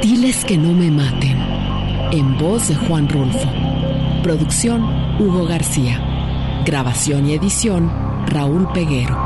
S6: Diles que no me maten en voz de Juan Rulfo. Producción Hugo García. Grabación y edición Raúl Peguero.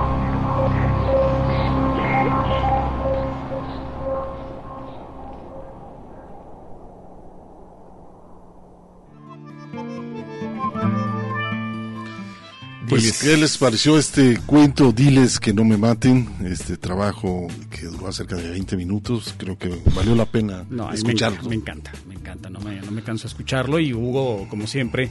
S1: Pues, ¿qué les pareció este cuento? Diles que no me maten. Este trabajo que duró cerca de 20 minutos. Creo que valió la pena escucharlo.
S2: Me, encanta, me encanta. No me, no me canso de escucharlo. Y Hugo, como siempre,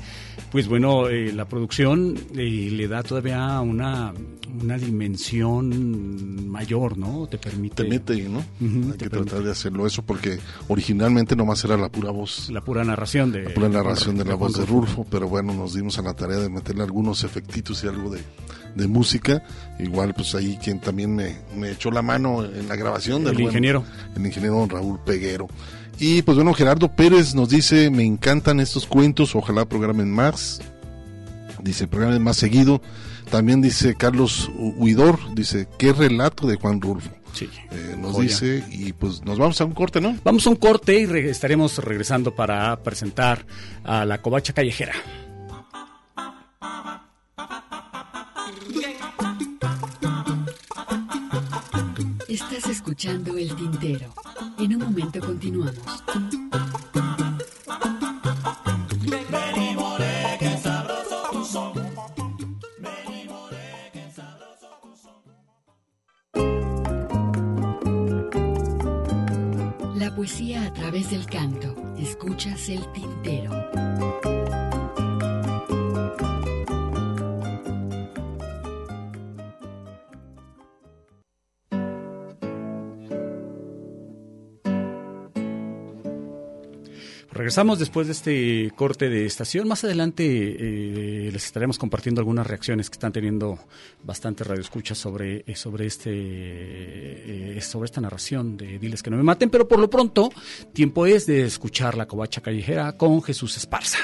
S2: pues bueno, eh, la producción eh, le da todavía una, una dimensión mayor, ¿no? Te permite.
S1: Te mete, ¿no? Hay que tratar de hacerlo eso porque originalmente nomás era la pura voz.
S2: La pura narración de.
S1: La pura narración de, la voz de Rulfo. Pero bueno, nos dimos a la tarea de meterle algunos efectitos y algo de, música. Igual, pues ahí quien también me, echó la mano en la grabación del
S2: el ingeniero.
S1: el ingeniero Raúl Peguero. Y pues bueno, Gerardo Pérez nos dice, me encantan estos cuentos, ojalá programen más. Dice, programen más seguido. También dice Carlos Huidor, dice, qué relato de Juan Rulfo.
S2: Sí,
S1: eh, nos dice y pues nos vamos a un corte, ¿no?
S2: Vamos a un corte y estaremos regresando para presentar a la covacha callejera.
S6: Escuchando El Tintero. En un momento continuamos. La poesía a través del canto. Escuchas El Tintero.
S2: Regresamos después de este corte de estación. Más adelante eh, les estaremos compartiendo algunas reacciones que están teniendo bastante radioescuchas sobre, eh, sobre, este, eh, sobre esta narración de Diles que no me maten. Pero por lo pronto, tiempo es de escuchar la covacha callejera con Jesús Esparza.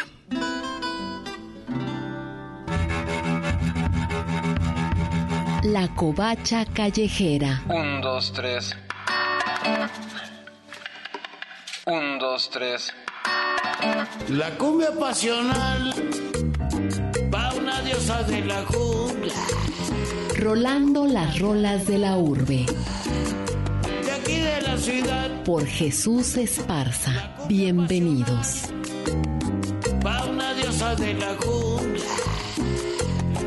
S6: La covacha callejera.
S10: Un, dos, tres. Un, dos, tres.
S11: La cumbia pasional va una diosa de la jungla.
S6: Rolando las rolas de la urbe.
S11: De
S4: la ciudad.
S11: Por Jesús Esparza. Bienvenidos.
S4: Va una diosa de la jungla,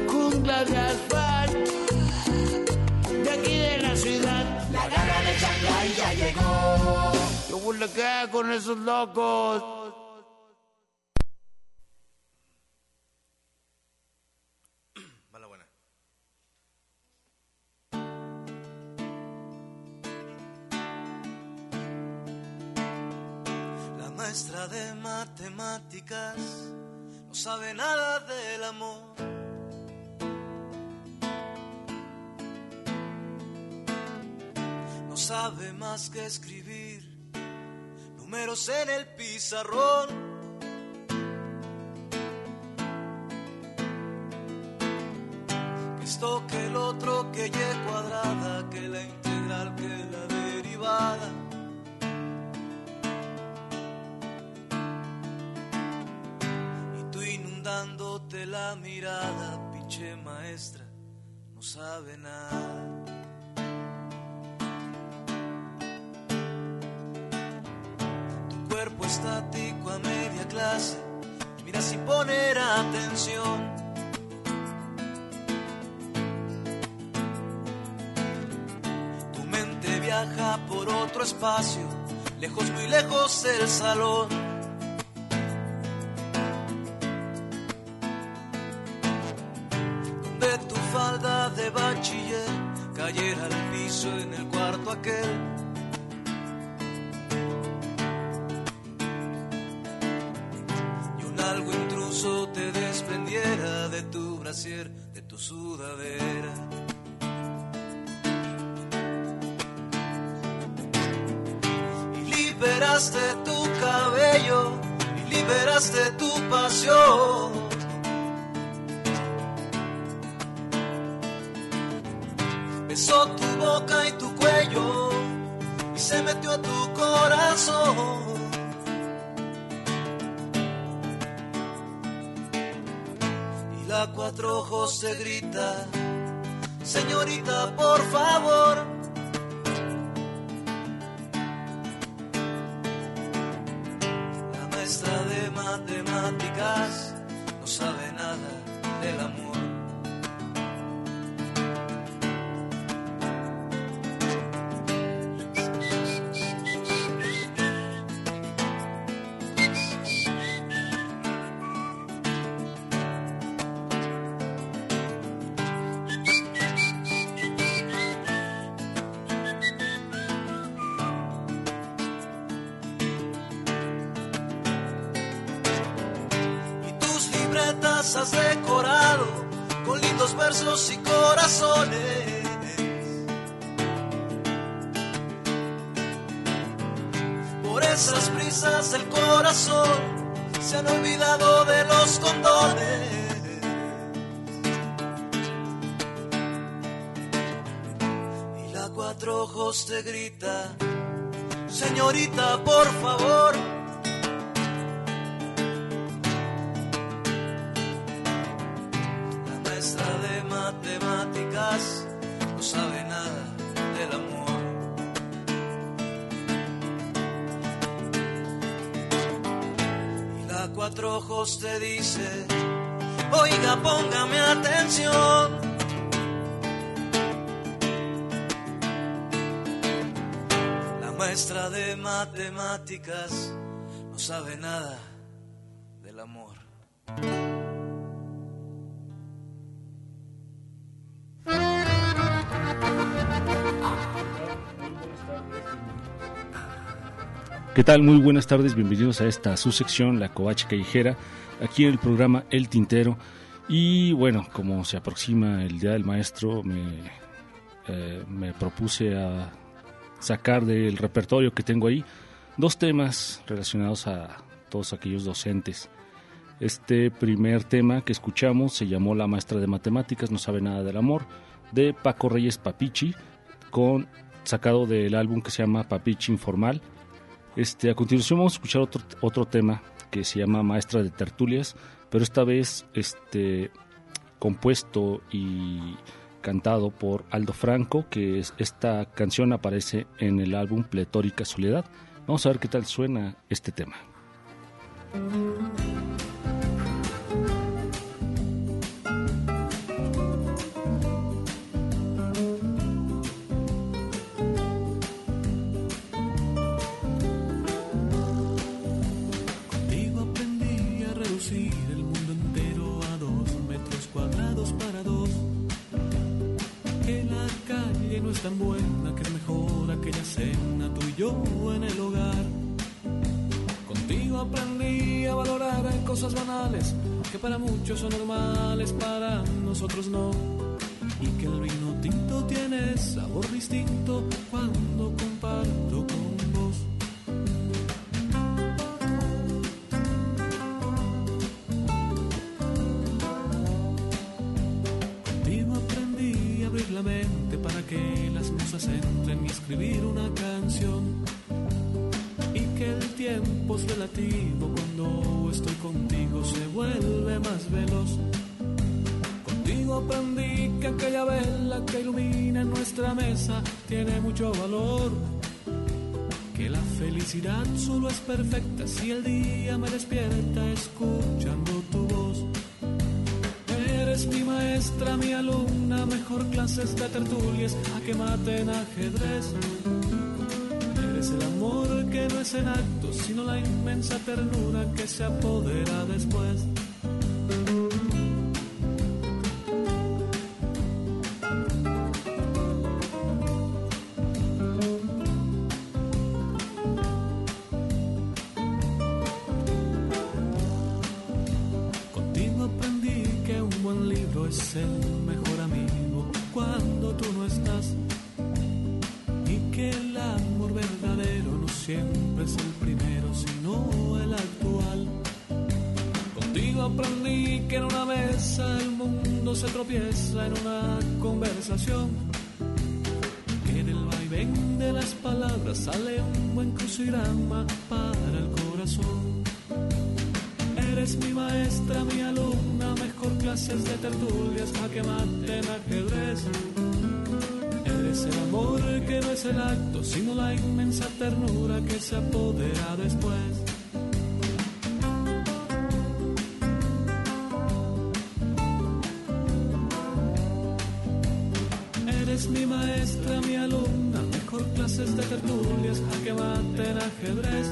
S4: jungla de asfalto, de aquí de la ciudad.
S12: La gana de Shanghai ya llegó.
S4: Yo voy a quedar con esos locos.
S13: La maestra de matemáticas no sabe nada del amor. No sabe más que escribir números en el pizarrón. Que esto que el otro, que y cuadrada, que la integral, que la derivada. Y tú inundándote la mirada, pinche maestra, no sabe nada. Estático a media clase, mira sin poner atención. Tu mente viaja por otro espacio, lejos, muy lejos del salón. Sudadera. Y liberaste tu cabello y liberaste tu pasión. Te grita, señorita, por favor. Has decorado con lindos versos y corazones. Por esas prisas del corazón se han olvidado de los condones. Y la cuatro ojos te grita, señorita, por favor. Oiga, póngame atención. La maestra de matemáticas no sabe nada del amor.
S14: ¿Qué tal? Muy buenas tardes, bienvenidos a esta su sección, La Covacha Callejera, aquí en el programa El Tintero. Y bueno, como se aproxima el Día del Maestro, me, eh, me propuse a sacar del repertorio que tengo ahí dos temas relacionados a todos aquellos docentes. Este primer tema que escuchamos se llamó La maestra de matemáticas no sabe nada del amor, de Paco Reyes Papichi, con, sacado del álbum que se llama Papichi Informal. Este, a continuación vamos a escuchar otro, otro tema que se llama Maestra de Tertulias, pero esta vez este, compuesto y cantado por Aldo Franco, que es, esta canción aparece en el álbum Pletórica Soledad. Vamos a ver qué tal suena este tema.
S15: Es tan buena, que es mejor aquella cena tú y yo en el hogar. Contigo aprendí a valorar cosas banales que para muchos son normales, para nosotros no. Y que el vino tinto tiene sabor distinto cuando comparto con escribir una canción. Y que el tiempo es relativo cuando estoy contigo se vuelve más veloz. Contigo aprendí que aquella vela que ilumina nuestra mesa tiene mucho valor. Que la felicidad solo es perfecta si el día me despierta escuchando tu voz. Eres mi maestra, mi alumna, mejor clases de tertulias a que maten ajedrez. Eres el amor que no es en acto, sino la inmensa ternura que se apodera después. Maten ajedrez. Eres el amor que no es el acto, sino la inmensa ternura que se apodera después. Eres mi maestra, mi alumna, mejor clases de tertulias a que maten ajedrez.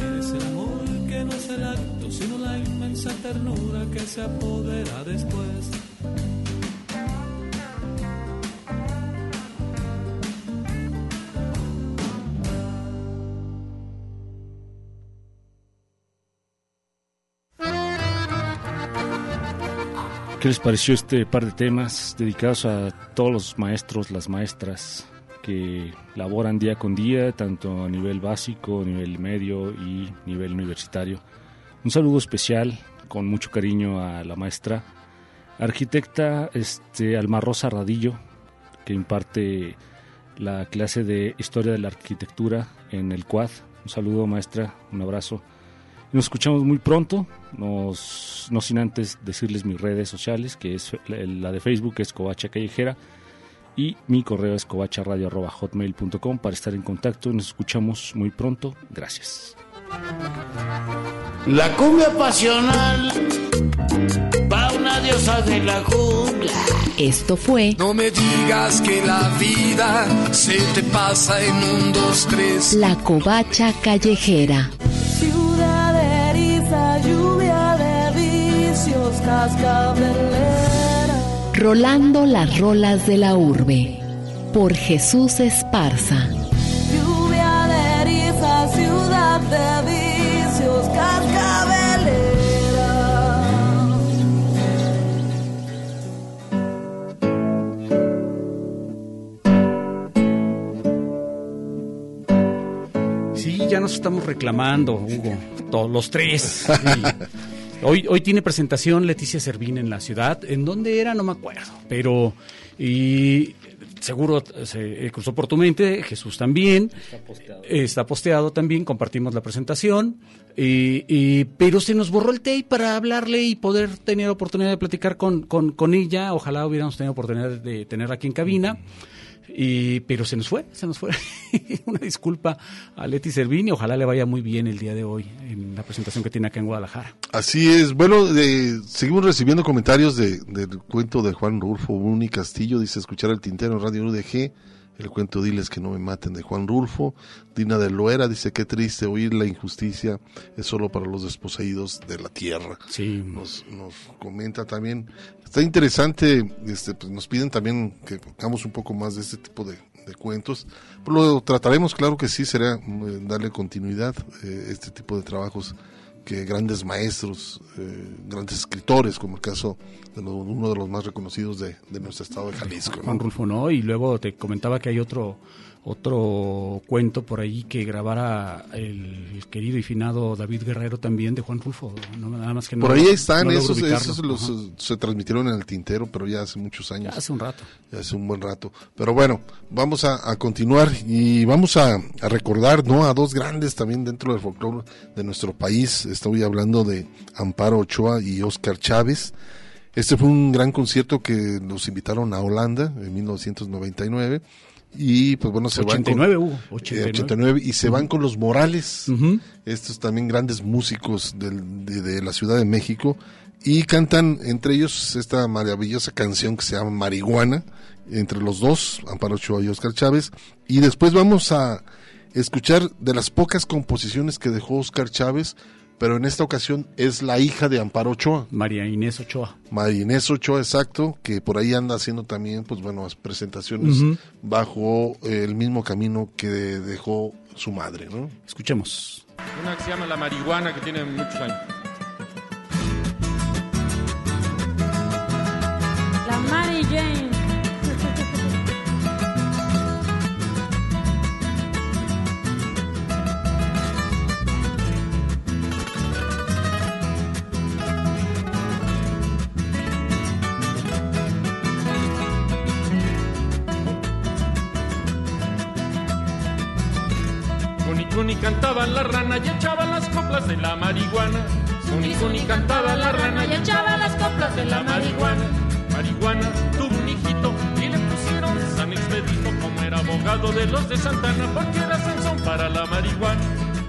S15: Eres el amor que no es el acto, sino la inmensa ternura que se apodera después.
S14: ¿Qué les pareció este par de temas dedicados a todos los maestros, las maestras que laboran día con día, tanto a nivel básico, nivel medio y nivel universitario? Un saludo especial, con mucho cariño a la maestra arquitecta este, Alma Rosa Radillo, que imparte la clase de Historia de la Arquitectura en el CUAD. Un saludo, maestra, un abrazo. Nos escuchamos muy pronto, nos, no sin antes decirles mis redes sociales, que es la de Facebook, es Covacha Callejera, y mi correo es covacharadio.hotmail.com para estar en contacto. Nos escuchamos muy pronto. Gracias.
S11: La cumbia pasional va una diosa de la jungla.
S6: Esto fue
S16: No me digas que la vida se te pasa en un, dos, tres.
S6: La Covacha Callejera. Rolando las rolas de la urbe. Por Jesús Esparza.
S17: Lluvia de eriza, ciudad de vicios, cascabelera.
S2: Sí, ya nos estamos reclamando, Hugo, todos los tres. Sí. Hoy, hoy tiene presentación Leticia Servín en la ciudad. ¿En dónde era? No me acuerdo. Pero y seguro se cruzó por tu mente, Jesús también. Está posteado. también, compartimos la presentación. Y, y- pero se nos borró el tape para hablarle y poder tener oportunidad de platicar con, con, con ella. Ojalá hubiéramos tenido oportunidad de tenerla aquí en cabina. Y, pero se nos fue, se nos fue. Una disculpa a Leti Servini. Ojalá le vaya muy bien el día de hoy en la presentación que tiene acá en Guadalajara.
S1: Así es. Bueno, eh, seguimos recibiendo comentarios de, del cuento de Juan Rulfo Bruni Castillo. Dice escuchar el tintero en Radio UDG. El cuento Diles que no me maten de Juan Rulfo. Dina de Loera dice qué triste oír la injusticia es solo para los desposeídos de la tierra.
S2: Sí.
S1: Nos, nos comenta también. Está interesante, este, pues nos piden también que hagamos un poco más de este tipo de, de cuentos. Pero lo trataremos, claro que sí, será eh, darle continuidad eh, este tipo de trabajos que grandes maestros, eh, grandes escritores, como el caso de uno de los más reconocidos de, de nuestro estado de Jalisco. ¿no?
S2: Juan Rulfo no, y luego te comentaba que hay otro otro cuento por ahí que grabara el querido y finado David Guerrero también de Juan Rulfo, no, nada más que no
S1: Por ahí
S2: no
S1: están,
S2: logro
S1: esos, esos los, se transmitieron en el tintero, pero ya hace muchos años.
S2: Ya hace un rato.
S1: Ya hace un buen rato. Pero bueno, vamos a, a continuar y vamos a, a recordar ¿no? a dos grandes también dentro del folclore de nuestro país. Estoy hablando de Amparo Ochoa y Oscar Chávez. Este fue un gran concierto que los invitaron a Holanda en 1999. Y pues bueno, se
S2: 89
S1: van con,
S2: hubo, 89.
S1: Eh, 89, y se van con los Morales, estos también grandes músicos del- de, de la Ciudad de México, y cantan entre ellos esta maravillosa canción que se llama Marihuana, entre los dos, Amparo Ochoa y Oscar Chávez, y después vamos a escuchar de las pocas composiciones que dejó Oscar Chávez, pero en esta ocasión es la hija de Amparo Ochoa.
S2: María Inés Ochoa.
S1: María Inés Ochoa, exacto, que por ahí anda haciendo también, pues bueno, las presentaciones bajo el mismo camino que dejó su madre, ¿no?
S2: Escuchemos.
S18: Una que se llama La Marihuana, que tiene muchos años. Cuni Cuni cantaba la rana y echaba las coplas de la marihuana. Cuni Cuni cantaba la rana y echaba las coplas de la marihuana. Marihuana un hijito y le pusieron San Expedito como era abogado de los de Santana porque era Sansón para la marihuana.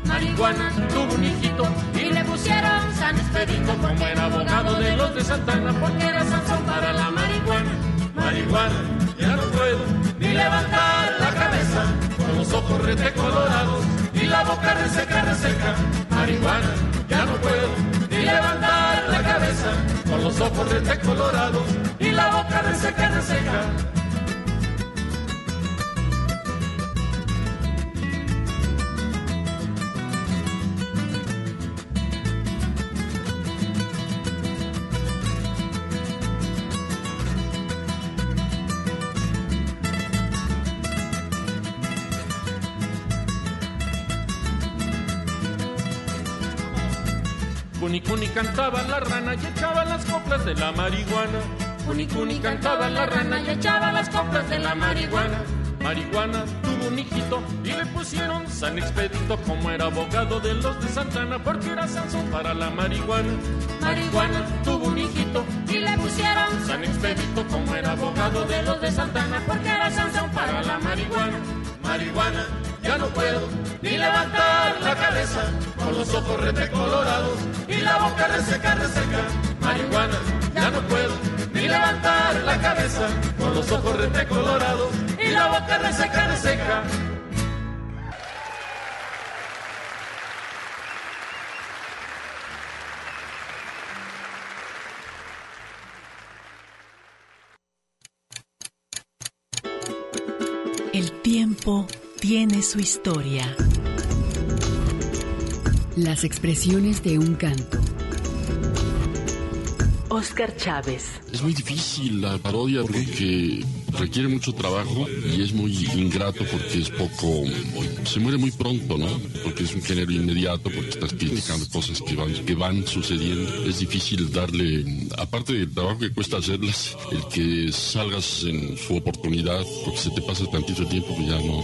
S18: Marihuana tuvo un hijito y le pusieron San Expedito como era abogado de los de Santana porque era Sansón para la marihuana. Marihuana, ya no puedo ni levantar la cabeza con los ojos rete colorados y la boca reseca, reseca. Marihuana, ya no puedo ni levantar la cabeza con los ojos rete colorados y la boca reseca, reseca. Cantaba la rana y echaba las coplas de la marihuana. Cuni Cuni cantaba la rana y echaba las coplas de la marihuana. Marihuana tuvo un hijito y le pusieron San Expedito como era abogado de los de Santana porque era Sansón para la marihuana. Marihuana tuvo un hijito y le pusieron San Expedito como era abogado de los de Santana porque era Sansón para la marihuana. Marihuana, ya no puedo ni levantar la cabeza con los ojos rete colorados y la boca reseca, reseca. Marihuana, ya no puedo ni levantar la cabeza con los ojos rete colorados y la boca reseca, reseca.
S6: Tiempo tiene su historia. Las expresiones de un canto. Oscar Chávez.
S19: Es muy difícil la parodia porque requiere mucho trabajo y es muy ingrato porque es poco, se muere muy pronto, ¿no? Porque es un género inmediato, porque estás criticando cosas que van, que van sucediendo. Es difícil darle, aparte del trabajo que cuesta hacerlas, el que salgas en su oportunidad, porque se te pasa tantito tiempo que ya no.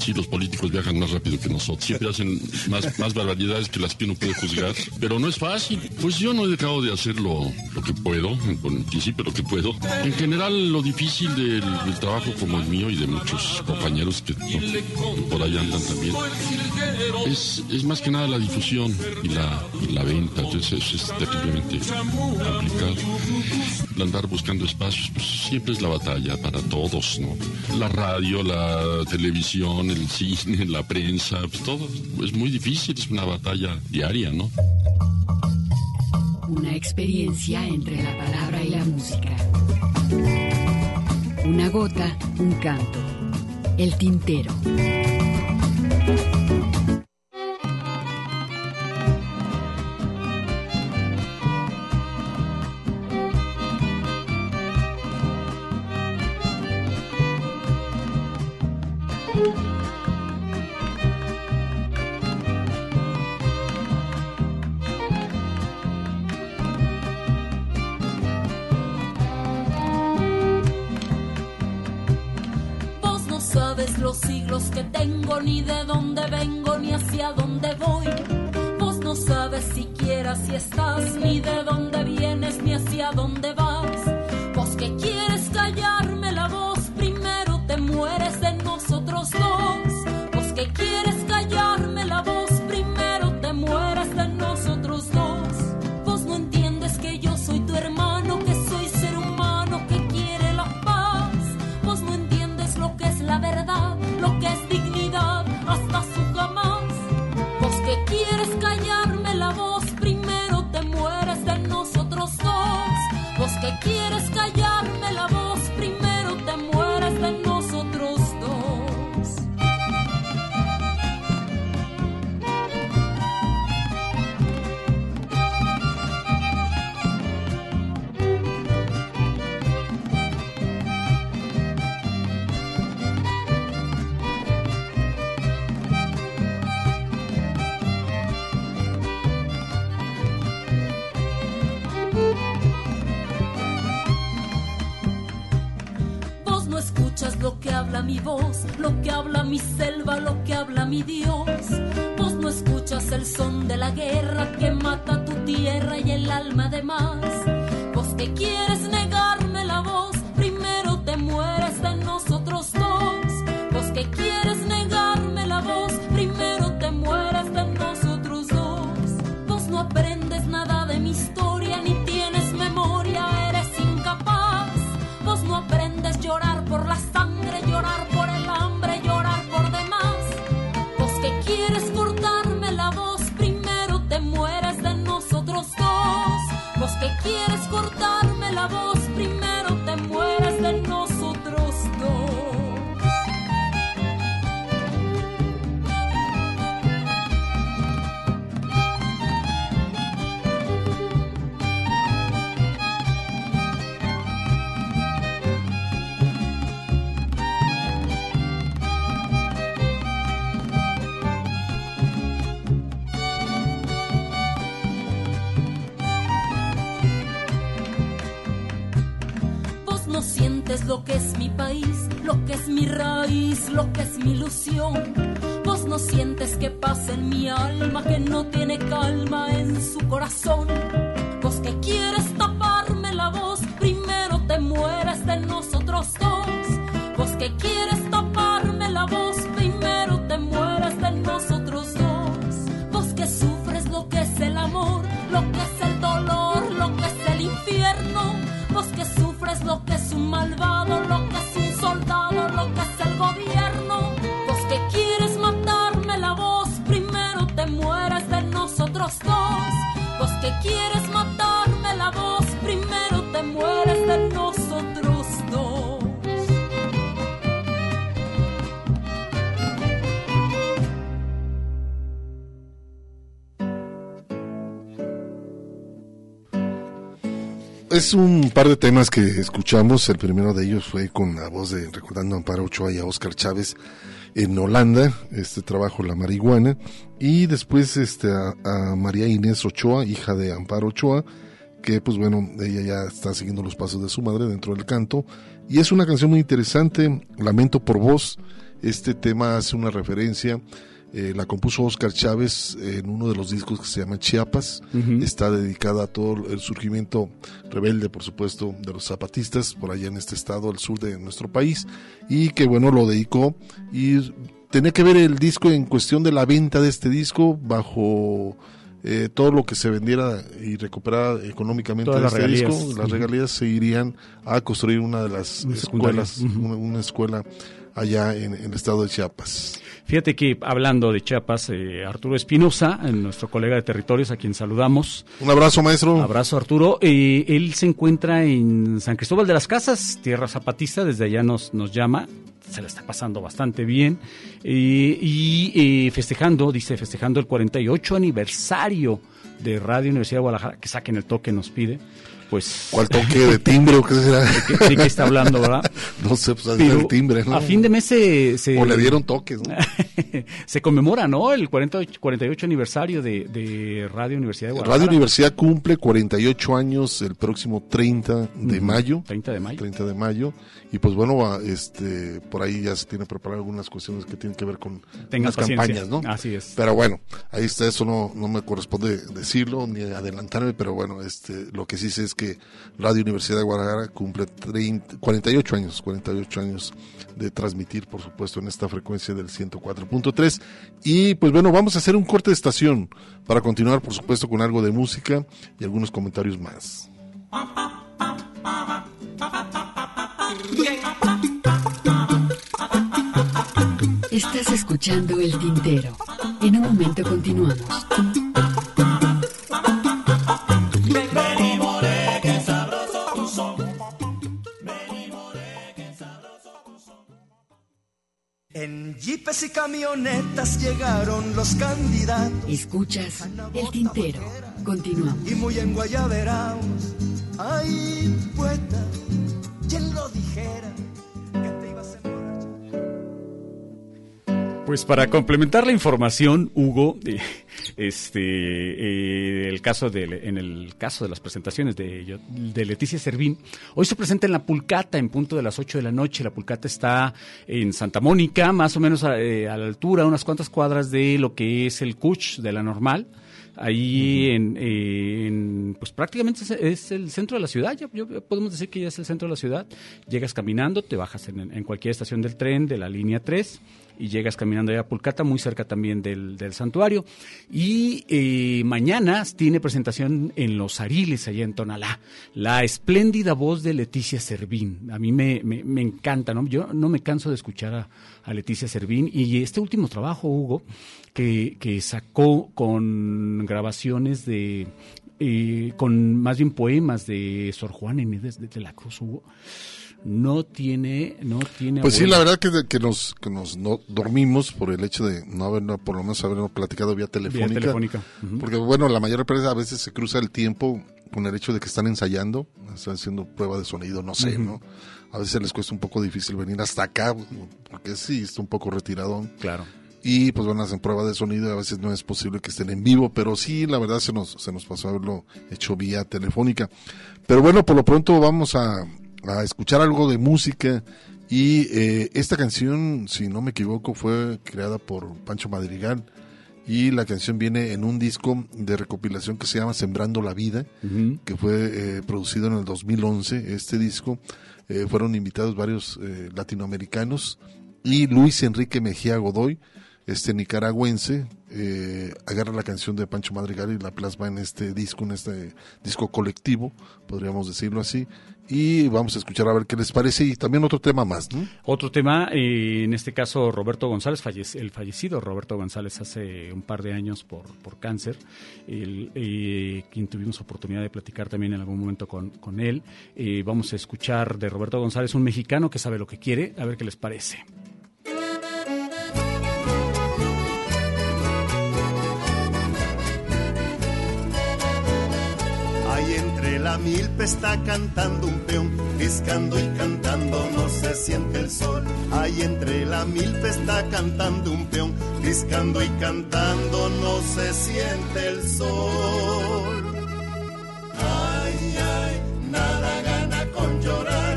S19: Sí, los políticos viajan más rápido que nosotros. Siempre hacen más, más barbaridades que las que uno puede juzgar. Pero no es fácil. Pues yo no he dejado de hacer lo, lo que puedo, en principio lo que puedo. En general, lo difícil del trabajo como el mío y de muchos compañeros que, por ahí andan también, es, es más que nada la difusión y la, la venta. Entonces es terriblemente complicado. El andar buscando espacios, pues siempre es la batalla para todos, ¿no? La radio, la televisión, el cine, la prensa, pues todo es muy difícil, es una batalla diaria, ¿no?
S6: Una experiencia entre la palabra y la música. Una gota, un canto. El tintero.
S20: Dónde vas. Lo que es mi ilusión. Vos no sientes que pasa en mi alma, que no tiene calma en su corazón. Vos que quieres es un
S1: par de temas que escuchamos. El primero de ellos fue con la voz de recordando a Amparo Ochoa y a Oscar Chávez en Holanda, este trabajo La Marihuana. Y después este a, a María Inés Ochoa, hija de Amparo Ochoa, que pues bueno, ella ya está siguiendo los pasos de su madre dentro del canto. Y es una canción muy interesante, Lamento por voz. Este tema hace una referencia eh, la compuso Oscar Chávez en uno de los discos que se llama Chiapas. Está dedicada a todo el surgimiento rebelde, por supuesto, de los zapatistas por allá en este estado, al sur de nuestro país. Y que bueno, lo dedicó. Y tenía que ver el disco en cuestión de la venta de este disco bajo eh, todo lo que se vendiera y recuperara económicamente de este
S2: regalías.
S1: disco, las regalías se irían a construir una de las escuelas, una, una escuela allá en, en el estado de Chiapas.
S2: Fíjate que hablando de Chiapas, eh, Arturo Espinosa, eh, nuestro colega de territorios, a quien saludamos.
S1: Un abrazo, maestro.
S2: Abrazo, Arturo. Eh, él se encuentra en San Cristóbal de las Casas, tierra zapatista, desde allá nos, nos llama. Se la está pasando bastante bien. Eh, y eh, festejando, dice, festejando el 48 aniversario de Radio Universidad de Guadalajara, que saquen el toque, nos pide. Pues,
S1: ¿Cuál toque de timbre o qué será?
S2: ¿De qué, de qué está hablando, verdad?
S1: No sé, pues
S2: Pero
S1: el timbre, ¿no?
S2: A fin de mes se... se-
S1: O le dieron toques, ¿no?
S2: se conmemora, ¿no? El 48, 48 aniversario de, de Radio Universidad de Guadalajara.
S1: Radio Universidad cumple 48 años el próximo 30 de mayo.
S2: 30 de mayo.
S1: 30 de mayo. Y pues bueno, este por ahí ya se tiene preparado algunas cuestiones que tienen que ver con las campañas, ¿no?
S2: Así es.
S1: Pero bueno, ahí está, eso no, no me corresponde decirlo ni adelantarme, pero bueno, este lo que sí sé es que Radio Universidad de Guadalajara cumple 30 48 años, 48 años de transmitir, por supuesto, en esta frecuencia del 104.3. Y pues bueno, vamos a hacer un corte de estación para continuar, por supuesto, con algo de música y algunos comentarios más.
S6: Estás escuchando El Tintero. En un momento continuamos.
S21: Y camionetas llegaron los candidatos.
S6: Escuchas El Tintero. Continuamos.
S21: Y muy en Guayaberaos. Ay, poeta, ¿quién lo
S2: Pues para complementar la información, Hugo, eh, este, eh, el caso de, en el caso de las presentaciones de, de Leticia Servín, hoy se presenta en la Pulcata en punto de las 8 de la noche. La Pulcata está en Santa Mónica, más o menos a, eh, a la altura, unas cuantas cuadras de lo que es el Cuch de la normal. Ahí en, eh, en, pues prácticamente es, es el centro de la ciudad, ya, yo- podemos decir que ya es el centro de la ciudad. Llegas caminando, te bajas en, en cualquier estación del tren de la línea 3 y llegas caminando allá a Pulcata, muy cerca también del, del santuario. Y eh, mañana tiene presentación en Los Ariles, allá en Tonalá, la espléndida voz de Leticia Servín. A mí me, me, encanta, ¿no? Yo no me canso de escuchar a, a Leticia Servín. Y este último trabajo, Hugo, que, que sacó con grabaciones de... eh, con más bien poemas de Sor Juana Inés de la Cruz, Hugo, no tiene, no tiene
S1: Pues sí, la verdad que, que nos, que nos no, dormimos por el hecho de no haber, por lo menos habernos platicado vía telefónica.
S2: telefónica, ujú.
S1: Porque bueno, la mayor parte a veces se cruza el tiempo con el hecho de que están ensayando, están haciendo prueba de sonido, no sé. ¿no? A veces les cuesta un poco difícil venir hasta acá, porque sí, está un poco retirado.
S2: Claro.
S1: Y pues bueno, hacen prueba de sonido y a veces no es posible que estén en vivo, pero sí, la verdad se nos, se nos pasó haberlo hecho vía telefónica. Pero bueno, por lo pronto vamos a, a escuchar algo de música y eh, esta canción, si no me equivoco, fue creada por Pancho Madrigal y la canción viene en un disco de recopilación que se llama Sembrando la Vida, que fue eh, producido en el 2011. Este disco eh, fueron invitados varios eh, latinoamericanos y Luis Enrique Mejía Godoy, este nicaragüense, eh, agarra la canción de Pancho Madrigal y la plasma en este disco, en este disco colectivo, podríamos decirlo así. Y vamos a escuchar a ver qué les parece y también otro tema más, ¿no?
S2: Otro tema, eh, en este caso Roberto González, fallece- el fallecido Roberto González hace un par de años por, por cáncer, eh, quien tuvimos oportunidad de platicar también en algún momento con, con él. Eh, vamos a escuchar de Roberto González, un mexicano que sabe lo que quiere, a ver qué les parece.
S21: La milpa está cantando un peón, piscando y cantando no se siente el sol. Ahí entre la milpa está cantando un peón, piscando y cantando no se siente el sol. Ay, ay, nada gana con llorar.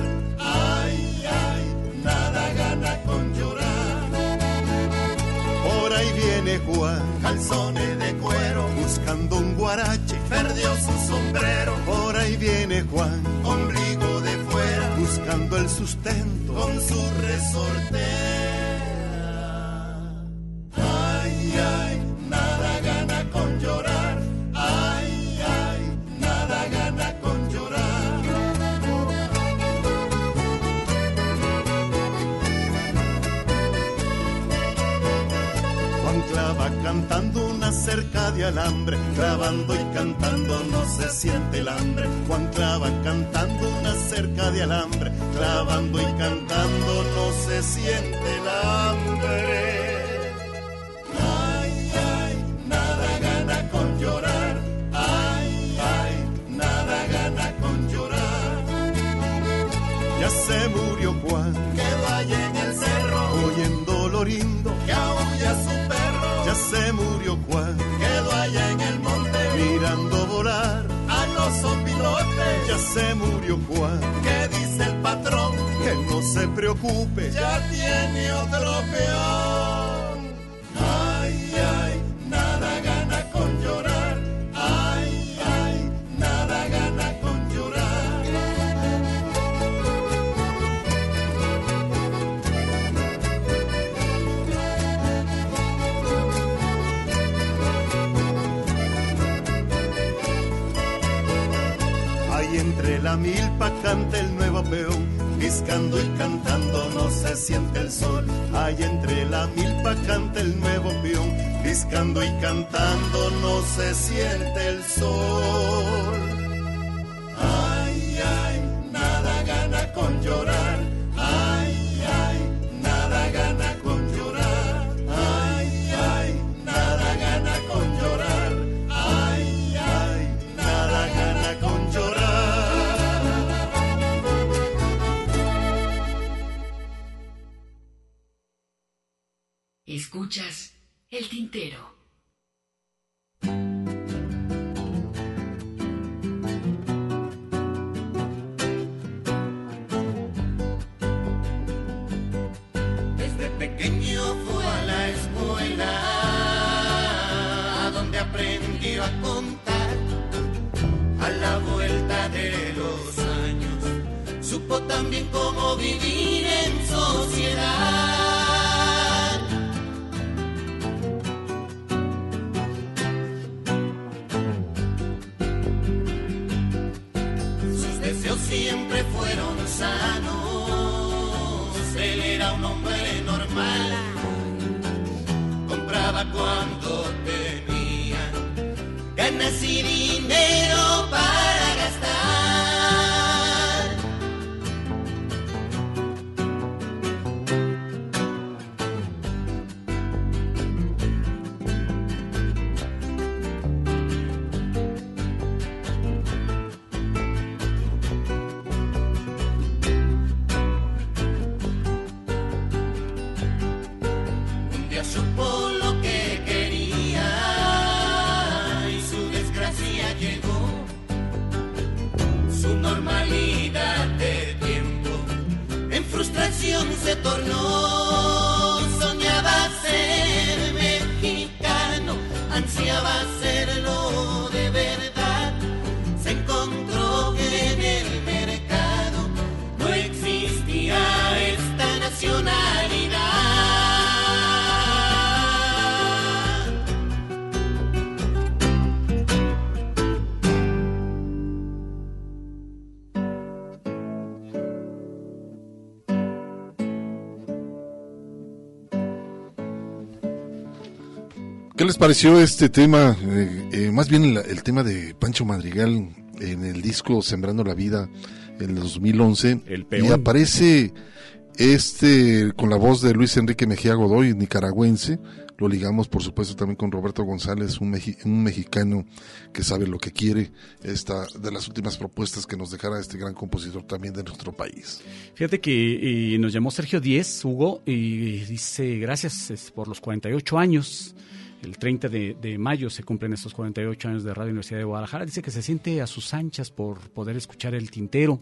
S21: Juan, calzones de cuero, buscando un guarache, perdió su sombrero. Por ahí viene Juan, ombligo de fuera, buscando el sustento. Con su resortera. Ay, ay, cantando una cerca de alambre, clavando y cantando no se siente el hambre. Juan clava cantando una cerca de alambre, clavando y cantando no se siente el hambre. Se murió Juan, que dice el patrón, que no se preocupe, ya tiene otro peón. Piscando y cantando no se siente el sol. Ahí entre la milpa canta el nuevo peón, piscando y cantando no se siente el sol.
S6: Escuchas el tintero.
S4: Desde pequeño fue a la escuela, donde aprendió a contar. A la vuelta de los años, supo también cómo vivir en sociedad. Siempre fueron sanos. Él era un hombre normal. Compraba cuando tenía ganas y dinero para se tornó. Soñaba ser mexicano, ansiaba serlo de verdad. Se encontró que en el mercado no existía esta nacionalidad.
S1: Les pareció este tema? Eh, eh, más bien el, el tema de Pancho Madrigal en el disco Sembrando la Vida en el 2011.
S2: El peón.
S1: Y aparece Este, con la voz de Luis Enrique Mejía Godoy, nicaragüense, lo ligamos por supuesto también con Roberto González, un, mexicano que sabe lo que quiere, esta de las últimas propuestas que nos dejara este gran compositor también de nuestro país.
S2: Fíjate que eh, nos llamó Sergio Díez, Hugo, y dice, gracias por los 48 años. El 30 de, de mayo se cumplen estos 48 años de Radio Universidad de Guadalajara. Dice que se siente a sus anchas por poder escuchar el tintero.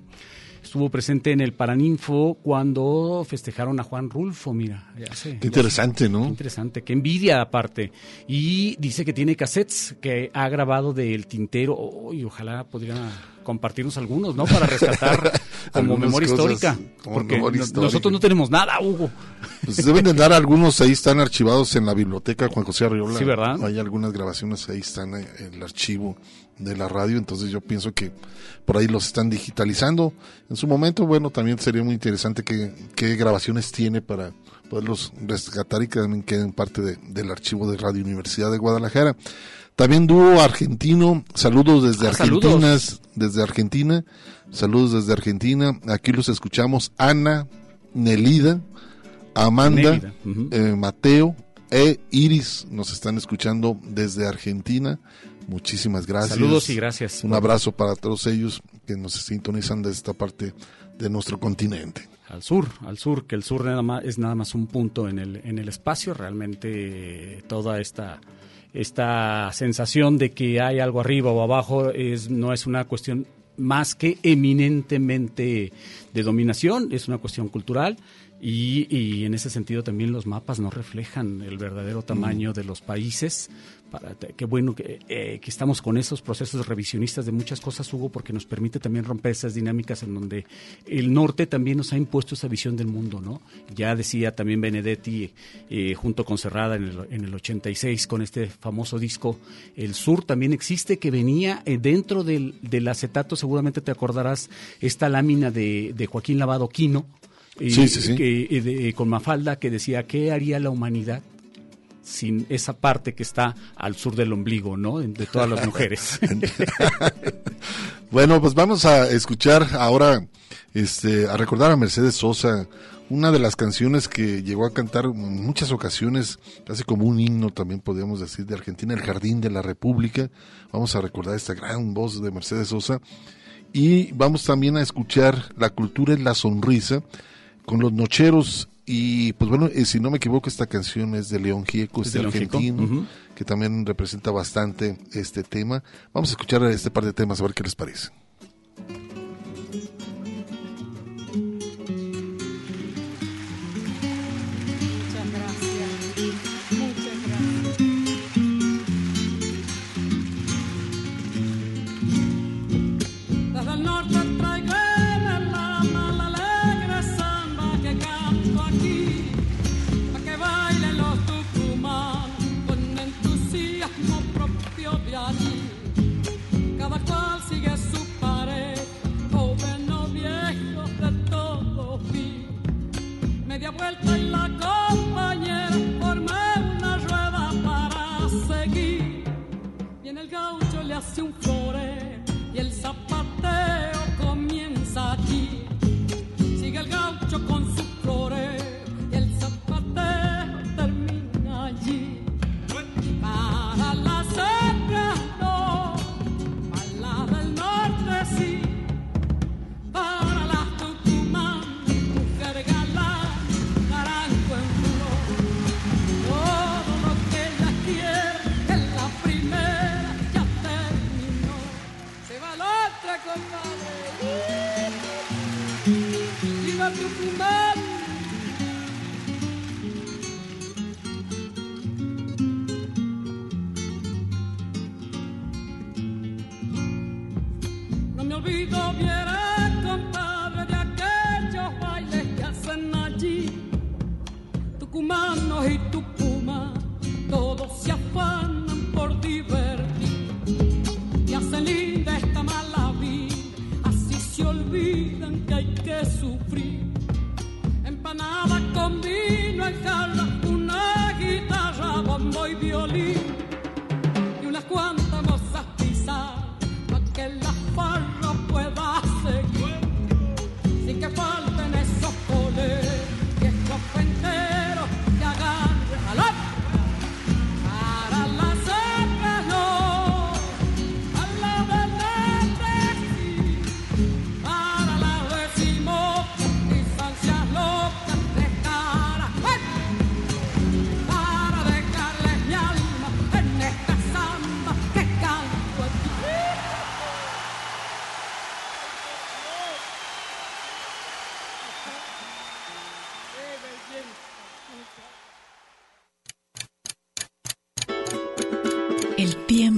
S2: Estuvo presente en el Paraninfo cuando festejaron a Juan Rulfo, mira. ya sé,
S1: Qué
S2: ya
S1: interesante,
S2: sé.
S1: ¿no?
S2: Qué interesante, qué envidia aparte. Y dice que tiene cassettes que ha grabado del tintero. Oh, y ojalá pudiera compartirnos algunos, ¿no? Para rescatar como memoria
S1: cosas
S2: histórica.
S1: como
S2: Porque
S1: memoria
S2: no-
S1: histórica.
S2: nosotros no tenemos nada, Hugo.
S1: Pues deben de andar algunos, ahí están archivados en la biblioteca Juan José Arriola.
S2: Sí, ¿verdad?
S1: Hay algunas grabaciones, ahí están en el archivo de la radio, entonces yo pienso que por ahí los están digitalizando. En su momento, bueno, también sería muy interesante que, qué grabaciones tiene para poderlos rescatar y que también queden parte de- del archivo de Radio Universidad de Guadalajara. También dúo argentino, saludos desde
S2: Ah,
S1: Argentina,
S2: saludos.
S1: desde Argentina, saludos desde Argentina. Aquí los escuchamos Ana, Nelida, Amanda, eh, Mateo e Iris nos están escuchando desde Argentina. Muchísimas gracias.
S2: Saludos y gracias
S1: Un abrazo para todos ellos que nos sintonizan desde esta parte de nuestro continente.
S2: Al sur, al sur, que el sur nada más, es nada más un punto en el, en el espacio. Realmente eh, toda esta, esta sensación de que hay algo arriba o abajo es, no es una cuestión más que eminentemente de dominación, es una cuestión cultural. Y, y en ese sentido también los mapas no reflejan el verdadero tamaño de los países. Para, qué bueno que, eh, que estamos con esos procesos revisionistas de muchas cosas, Hugo, porque nos permite también romper esas dinámicas en donde el norte también nos ha impuesto esa visión del mundo, ¿no? Ya decía también Benedetti, eh, junto con Cerrada en el, en el 86, con este famoso disco, el sur también existe, que venía eh, dentro del, del acetato, seguramente te acordarás, esta lámina de, de Joaquín Lavado Quino, eh,
S1: Sí, sí, sí.
S2: que, de- con Mafalda, que decía, ¿qué haría la humanidad? Sin esa parte que está al sur del ombligo, ¿no? De todas las mujeres.
S1: Bueno, pues vamos a escuchar ahora, este, a recordar a Mercedes Sosa, una de las canciones que llegó a cantar en muchas ocasiones, casi como un himno también podríamos decir de Argentina, El Jardín de la República. Vamos a recordar esta gran voz de Mercedes Sosa y vamos también a escuchar La cultura es la sonrisa con los nocheros y pues bueno, eh, si no me equivoco esta canción es de León Gieco,
S2: Es
S1: este
S2: Gieco,
S1: argentino,
S2: ujú.
S1: que también representa bastante este tema. Vamos a escuchar este par de temas a ver qué les parece.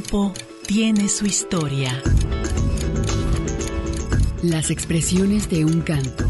S21: Tiempo tiene su historia. Las expresiones de un canto.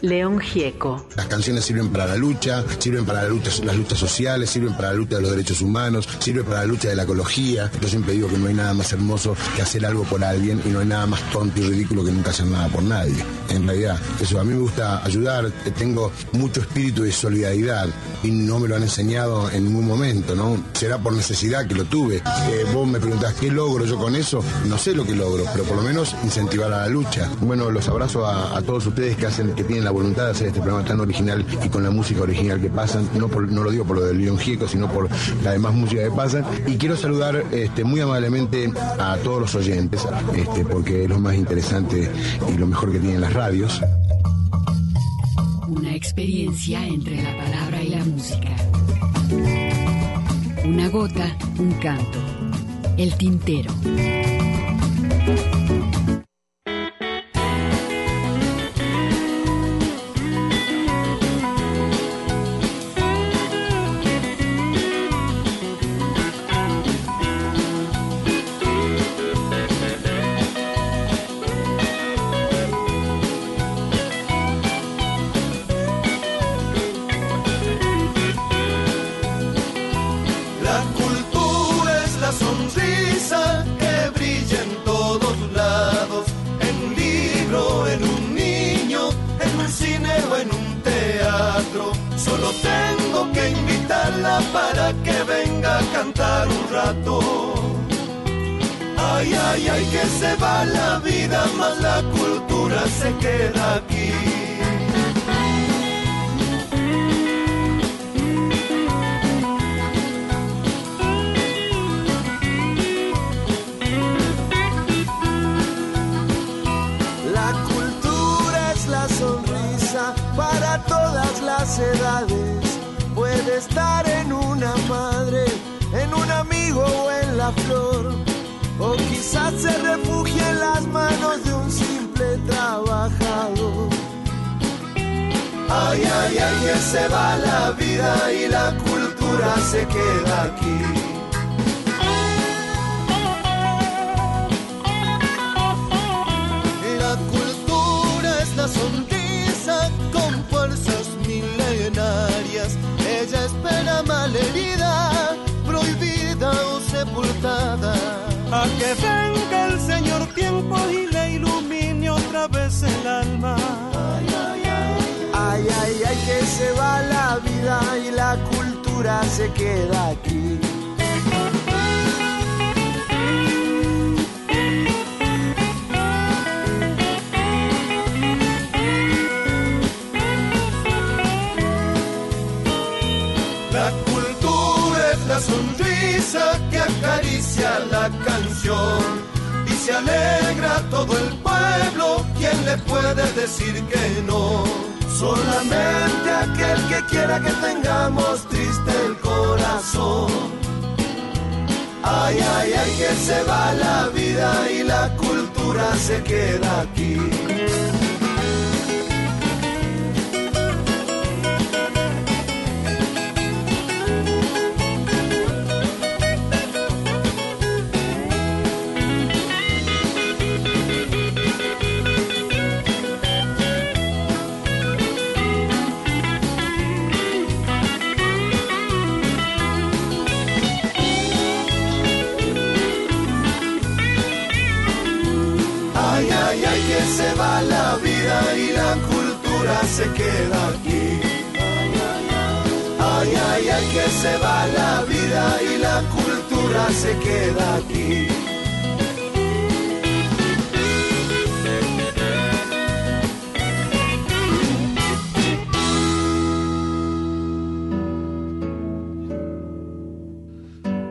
S21: León Gieco.
S22: Canciones sirven para la lucha, sirven para las luchas sociales, sirven para la lucha de los derechos humanos, sirven para la lucha de la ecología. Yo siempre digo que no hay nada más hermoso que hacer algo por alguien y no hay nada más tonto y ridículo que nunca hacer nada por nadie. En realidad, eso a mí me gusta ayudar, tengo mucho espíritu de solidaridad y no me lo han enseñado en ningún momento, ¿no? Será por necesidad que lo tuve. Eh, vos me preguntás, ¿qué logro yo con eso? No sé lo que logro, pero por lo menos incentivar a la lucha. Bueno, los abrazo a, a todos ustedes que hacen, que tienen la voluntad de hacer este programa tan original y con la música original que pasan, no, no lo digo por lo del León Gieco, sino por la demás música que pasan. Y quiero saludar este, muy amablemente a todos los oyentes, este, porque es lo más interesante y lo mejor que tienen las radios.
S21: Una experiencia entre la palabra y la música. Una gota, un canto. El tintero.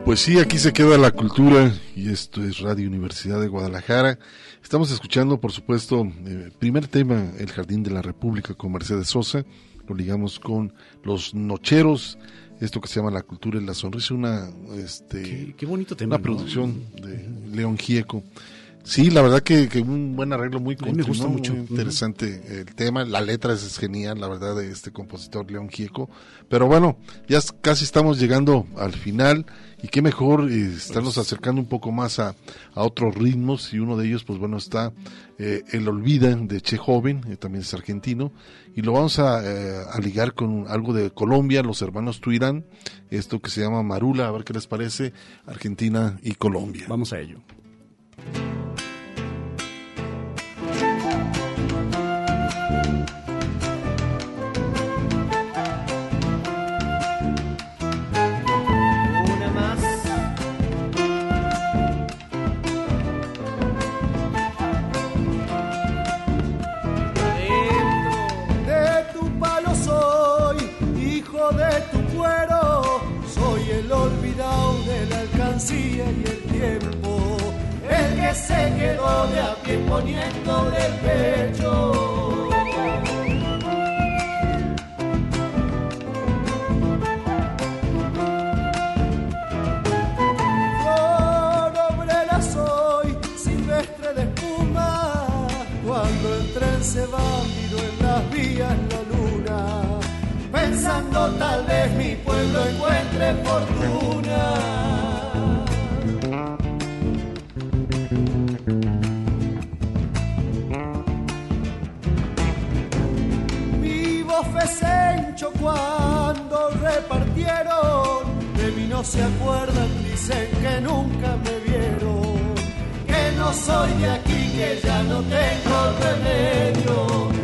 S1: Pues sí, aquí se queda la cultura y esto es Radio Universidad de Guadalajara. Estamos escuchando, por supuesto, eh, primer tema, El Jardín de la República con Mercedes Sosa. Lo ligamos con Los Nocheros, esto que se llama La Cultura y la Sonrisa, una, este,
S2: Qué bonito tema,
S1: una
S2: ¿no?
S1: producción de León Gieco. Sí, la verdad que, que un buen arreglo muy
S2: mí me gusta mucho.
S1: Muy interesante el tema, la letra es, es genial, la verdad, de este compositor León Gieco. Pero bueno, ya casi estamos llegando al final y qué mejor eh, estarnos acercando un poco más a, a otros ritmos y uno de ellos, pues bueno, está eh, El Olvida de Che Joven, eh, también es argentino, y lo vamos a, eh, a ligar con algo de Colombia, los hermanos Tuirán, esto que se llama Marula, a ver qué les parece, Argentina y Colombia.
S2: Vamos a ello.
S23: De a pie poniendo del pecho. Flor obrera soy, silvestre de espuma, cuando el tren se va miro en las vías la luna, pensando tal vez mi pueblo encuentre fortuna. Se acuerdan, dicen que nunca me vieron, que no soy de aquí, que ya no tengo remedio,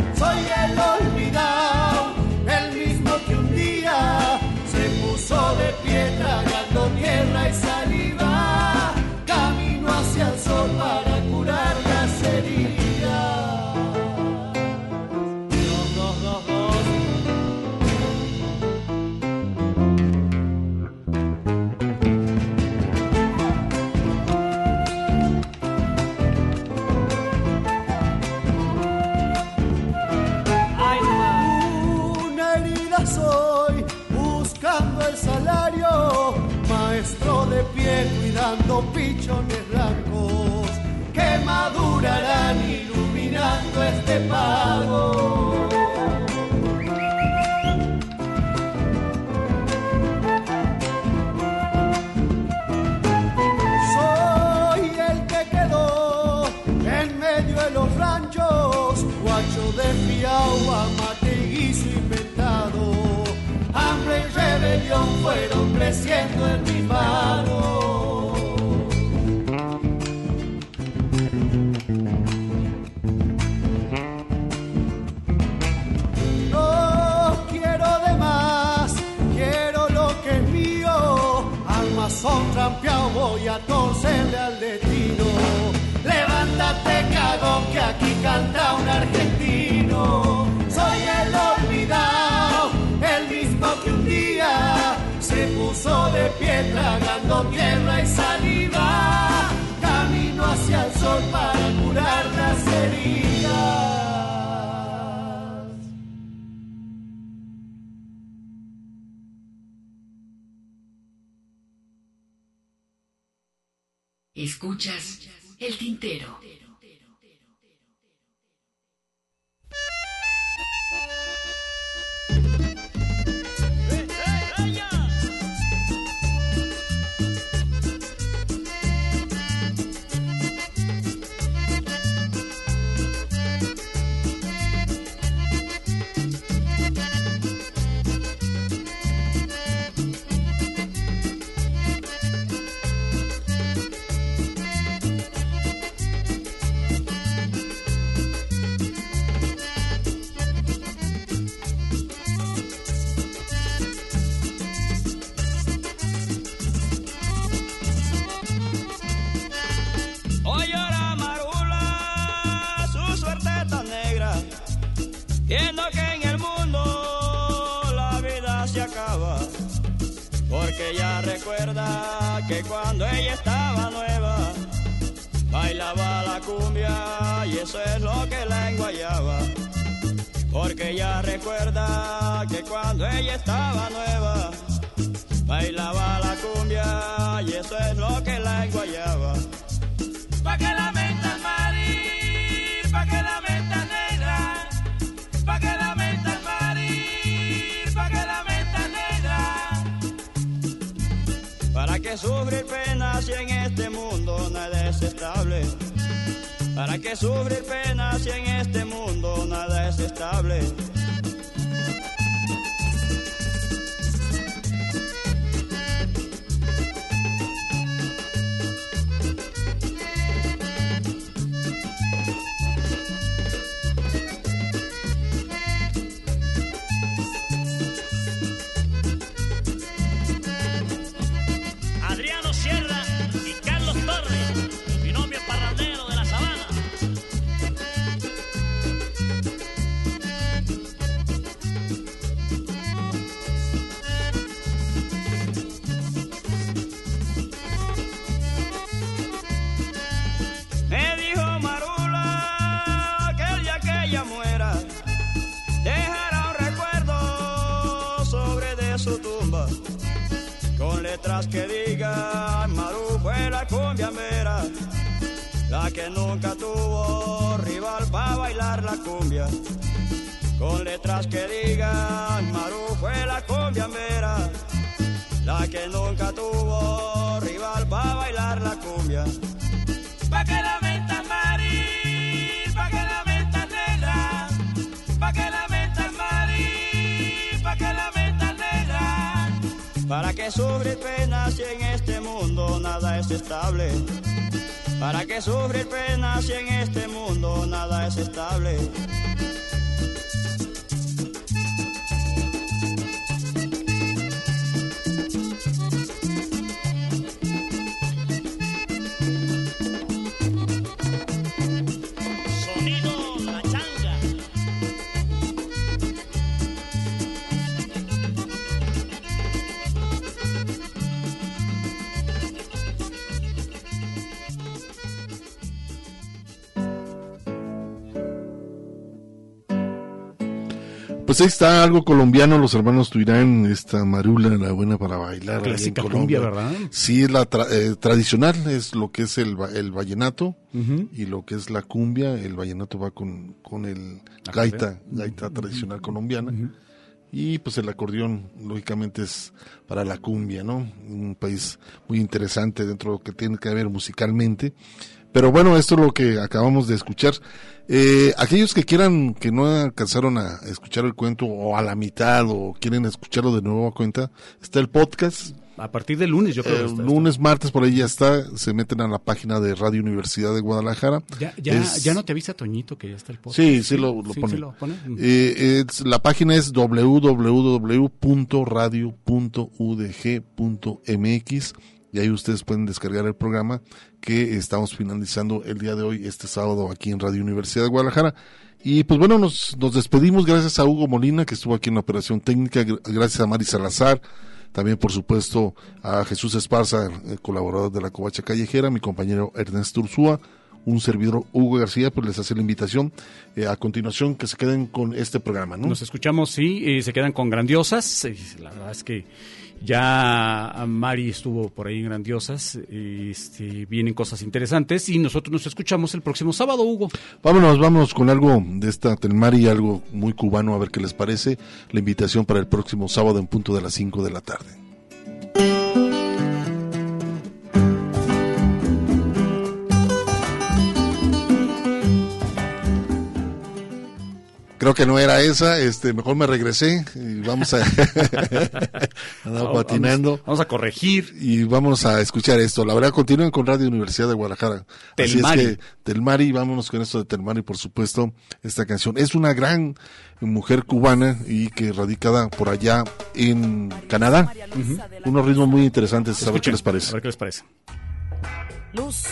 S23: tierra y saliva. Camino hacia el sol para curar las heridas.
S6: Escuchas el tintero.
S24: Eso es lo que la enguayaba. Porque ella recuerda que cuando ella estaba nueva, bailaba la cumbia y eso es lo que la enguayaba. Pa' que lamenta el marir, pa' que lamenta negra, pa' que lamenta el marir, pa' que lamenta negra. Para que sufrir penas si en este mundo nada es estable. Para que sufrir penas si en este mundo nada es estable.
S25: La
S24: que nunca tuvo rival para bailar la cumbia con letras que digan Maru fue la cumbiambera la que nunca tuvo rival para bailar la cumbia Pa' que lamenta Mari, pa' que lamenta negra, pa' que lamenta Mari, pa' que lamenta negra. Para que sufrir penas si en este mundo nada es estable. Para que sufrir penas si en este mundo nada es estable.
S1: Pues está algo colombiano, los hermanos Tuirán, esta marula, la buena para bailar.
S2: Clásica
S1: Colombia.
S2: cumbia, ¿verdad?
S1: Sí, es la tra- eh, tradicional, es lo que es el, el vallenato y lo que es la cumbia. El vallenato va con, con el gaita, gaita tradicional colombiana. Y pues el acordeón, lógicamente, es para la cumbia, ¿no? Un país muy interesante dentro de lo que tiene que ver musicalmente. Pero bueno, esto es lo que acabamos de escuchar. Eh, aquellos que quieran, que no alcanzaron a escuchar el cuento o a la mitad o quieren escucharlo de nuevo a cuenta, está el podcast.
S2: A partir del lunes, yo creo. que está-
S1: lunes, martes, por ahí ya está. Se meten a la página de Radio Universidad de Guadalajara.
S2: Ya, ya,
S1: Es-
S2: ya no te avisa Toñito que ya está el podcast.
S1: Sí, sí lo, lo
S2: Sí,
S1: pone.
S2: sí lo pone. Mm.
S1: Eh, es- la página es www.radio.udg.mx y ahí ustedes pueden descargar el programa que estamos finalizando el día de hoy, este sábado, aquí en Radio Universidad de Guadalajara. Y pues bueno, nos, despedimos gracias a Hugo Molina, que estuvo aquí en la operación técnica, gr- gracias a Mari Salazar, también por supuesto a Jesús Esparza, colaborador de la Covacha Callejera, mi compañero Ernesto Ursúa, un servidor Hugo García, pues les hace la invitación eh, a continuación que se queden con este programa, ¿no?
S2: Nos escuchamos, sí, eh, se quedan con grandiosas. la verdad es que ya Mari estuvo por ahí en grandiosas. este, vienen cosas interesantes y nosotros nos escuchamos el próximo sábado, Hugo.
S1: Vámonos, vámonos con algo de esta Telmari, algo muy cubano, a ver qué les parece. La invitación para el próximo sábado en punto de las 5 de la tarde. Creo que no era esa, este, mejor me regresé y vamos a
S2: Vamos-
S1: patinando.
S2: Vamos a corregir.
S1: Y vamos a escuchar esto. La verdad, continúen con Radio Universidad de Guadalajara.
S2: Telmari.
S1: Así es que, Telmari, vámonos con esto de Telmari, por supuesto, esta canción. Es una gran mujer cubana y que radicada por allá en Canadá. Unos ritmos muy interesantes, a ver qué
S2: Escuchen,
S1: les parece.
S2: A ver qué les parece.
S26: Luz.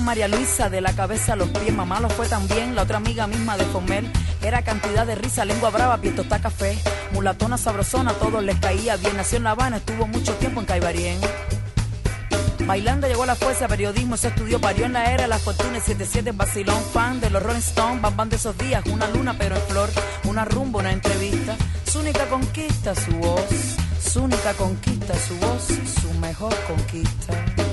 S26: María Luisa, de la cabeza a los pies, mamá lo fue también, la otra amiga misma de Fomel. Era cantidad de risa, lengua brava, pie está café. Mulatona sabrosona, todos les caía bien. Nació en La Habana, estuvo mucho tiempo en Caibarien. Bailando llegó a la fuerza, periodismo se estudió, parió en la era, la fortuna 77, vacilón, fan de los Rolling Stones, bam de esos días, una luna pero en flor, una rumba, una entrevista. Su única conquista, su voz, su única conquista, su voz, su mejor conquista.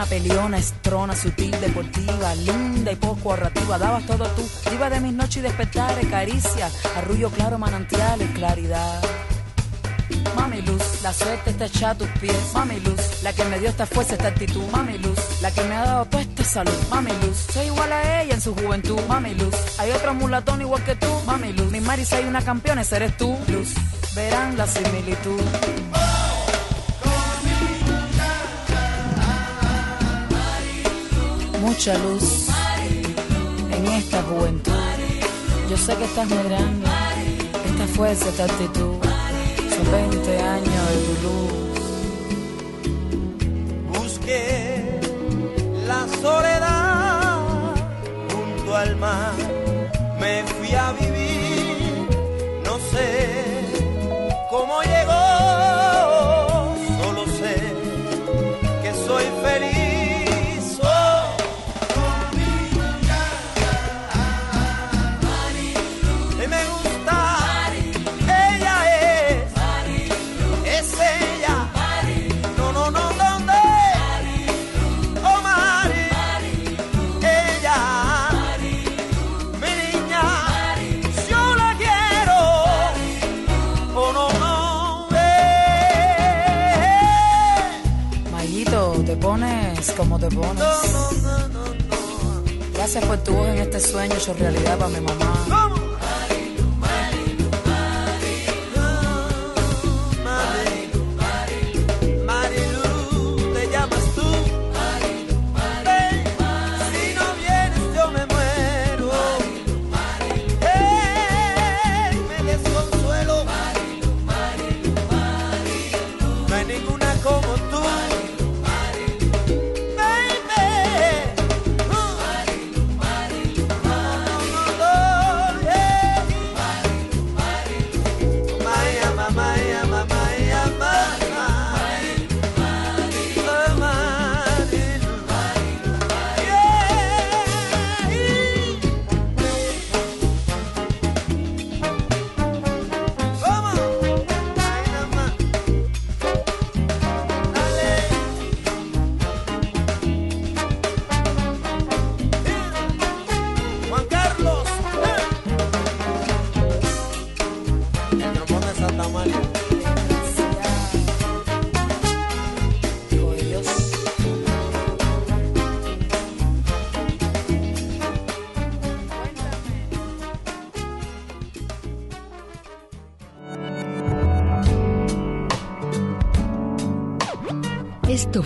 S26: Una peleona, estrona, sutil, deportiva, linda y poco ahorrativa. Dabas todo tú, iba de mis noches y despertares, caricia, arrullo claro, manantiales, claridad. Mami Luz, la suerte está echada a tus pies. Mami Luz, la que me dio esta fuerza, esta actitud. Mami Luz, la que me ha dado toda esta salud. Mami Luz, soy igual a ella en su juventud. Mami Luz, hay otro mulatón igual que tú. Mami Luz, mi Marisa hay una campeona, esa eres tú. Luz, verán la similitud. Mucha luz en esta juventud. Yo sé que estás muy grande, esta fuerza, esta actitud. Son 20 años de tu luz.
S23: Busqué la soledad junto al mar, me fui a vivir, no sé cómo llegó,
S26: como te pones. Gracias por tu voz en este sueño hecho realidad para mi mamá.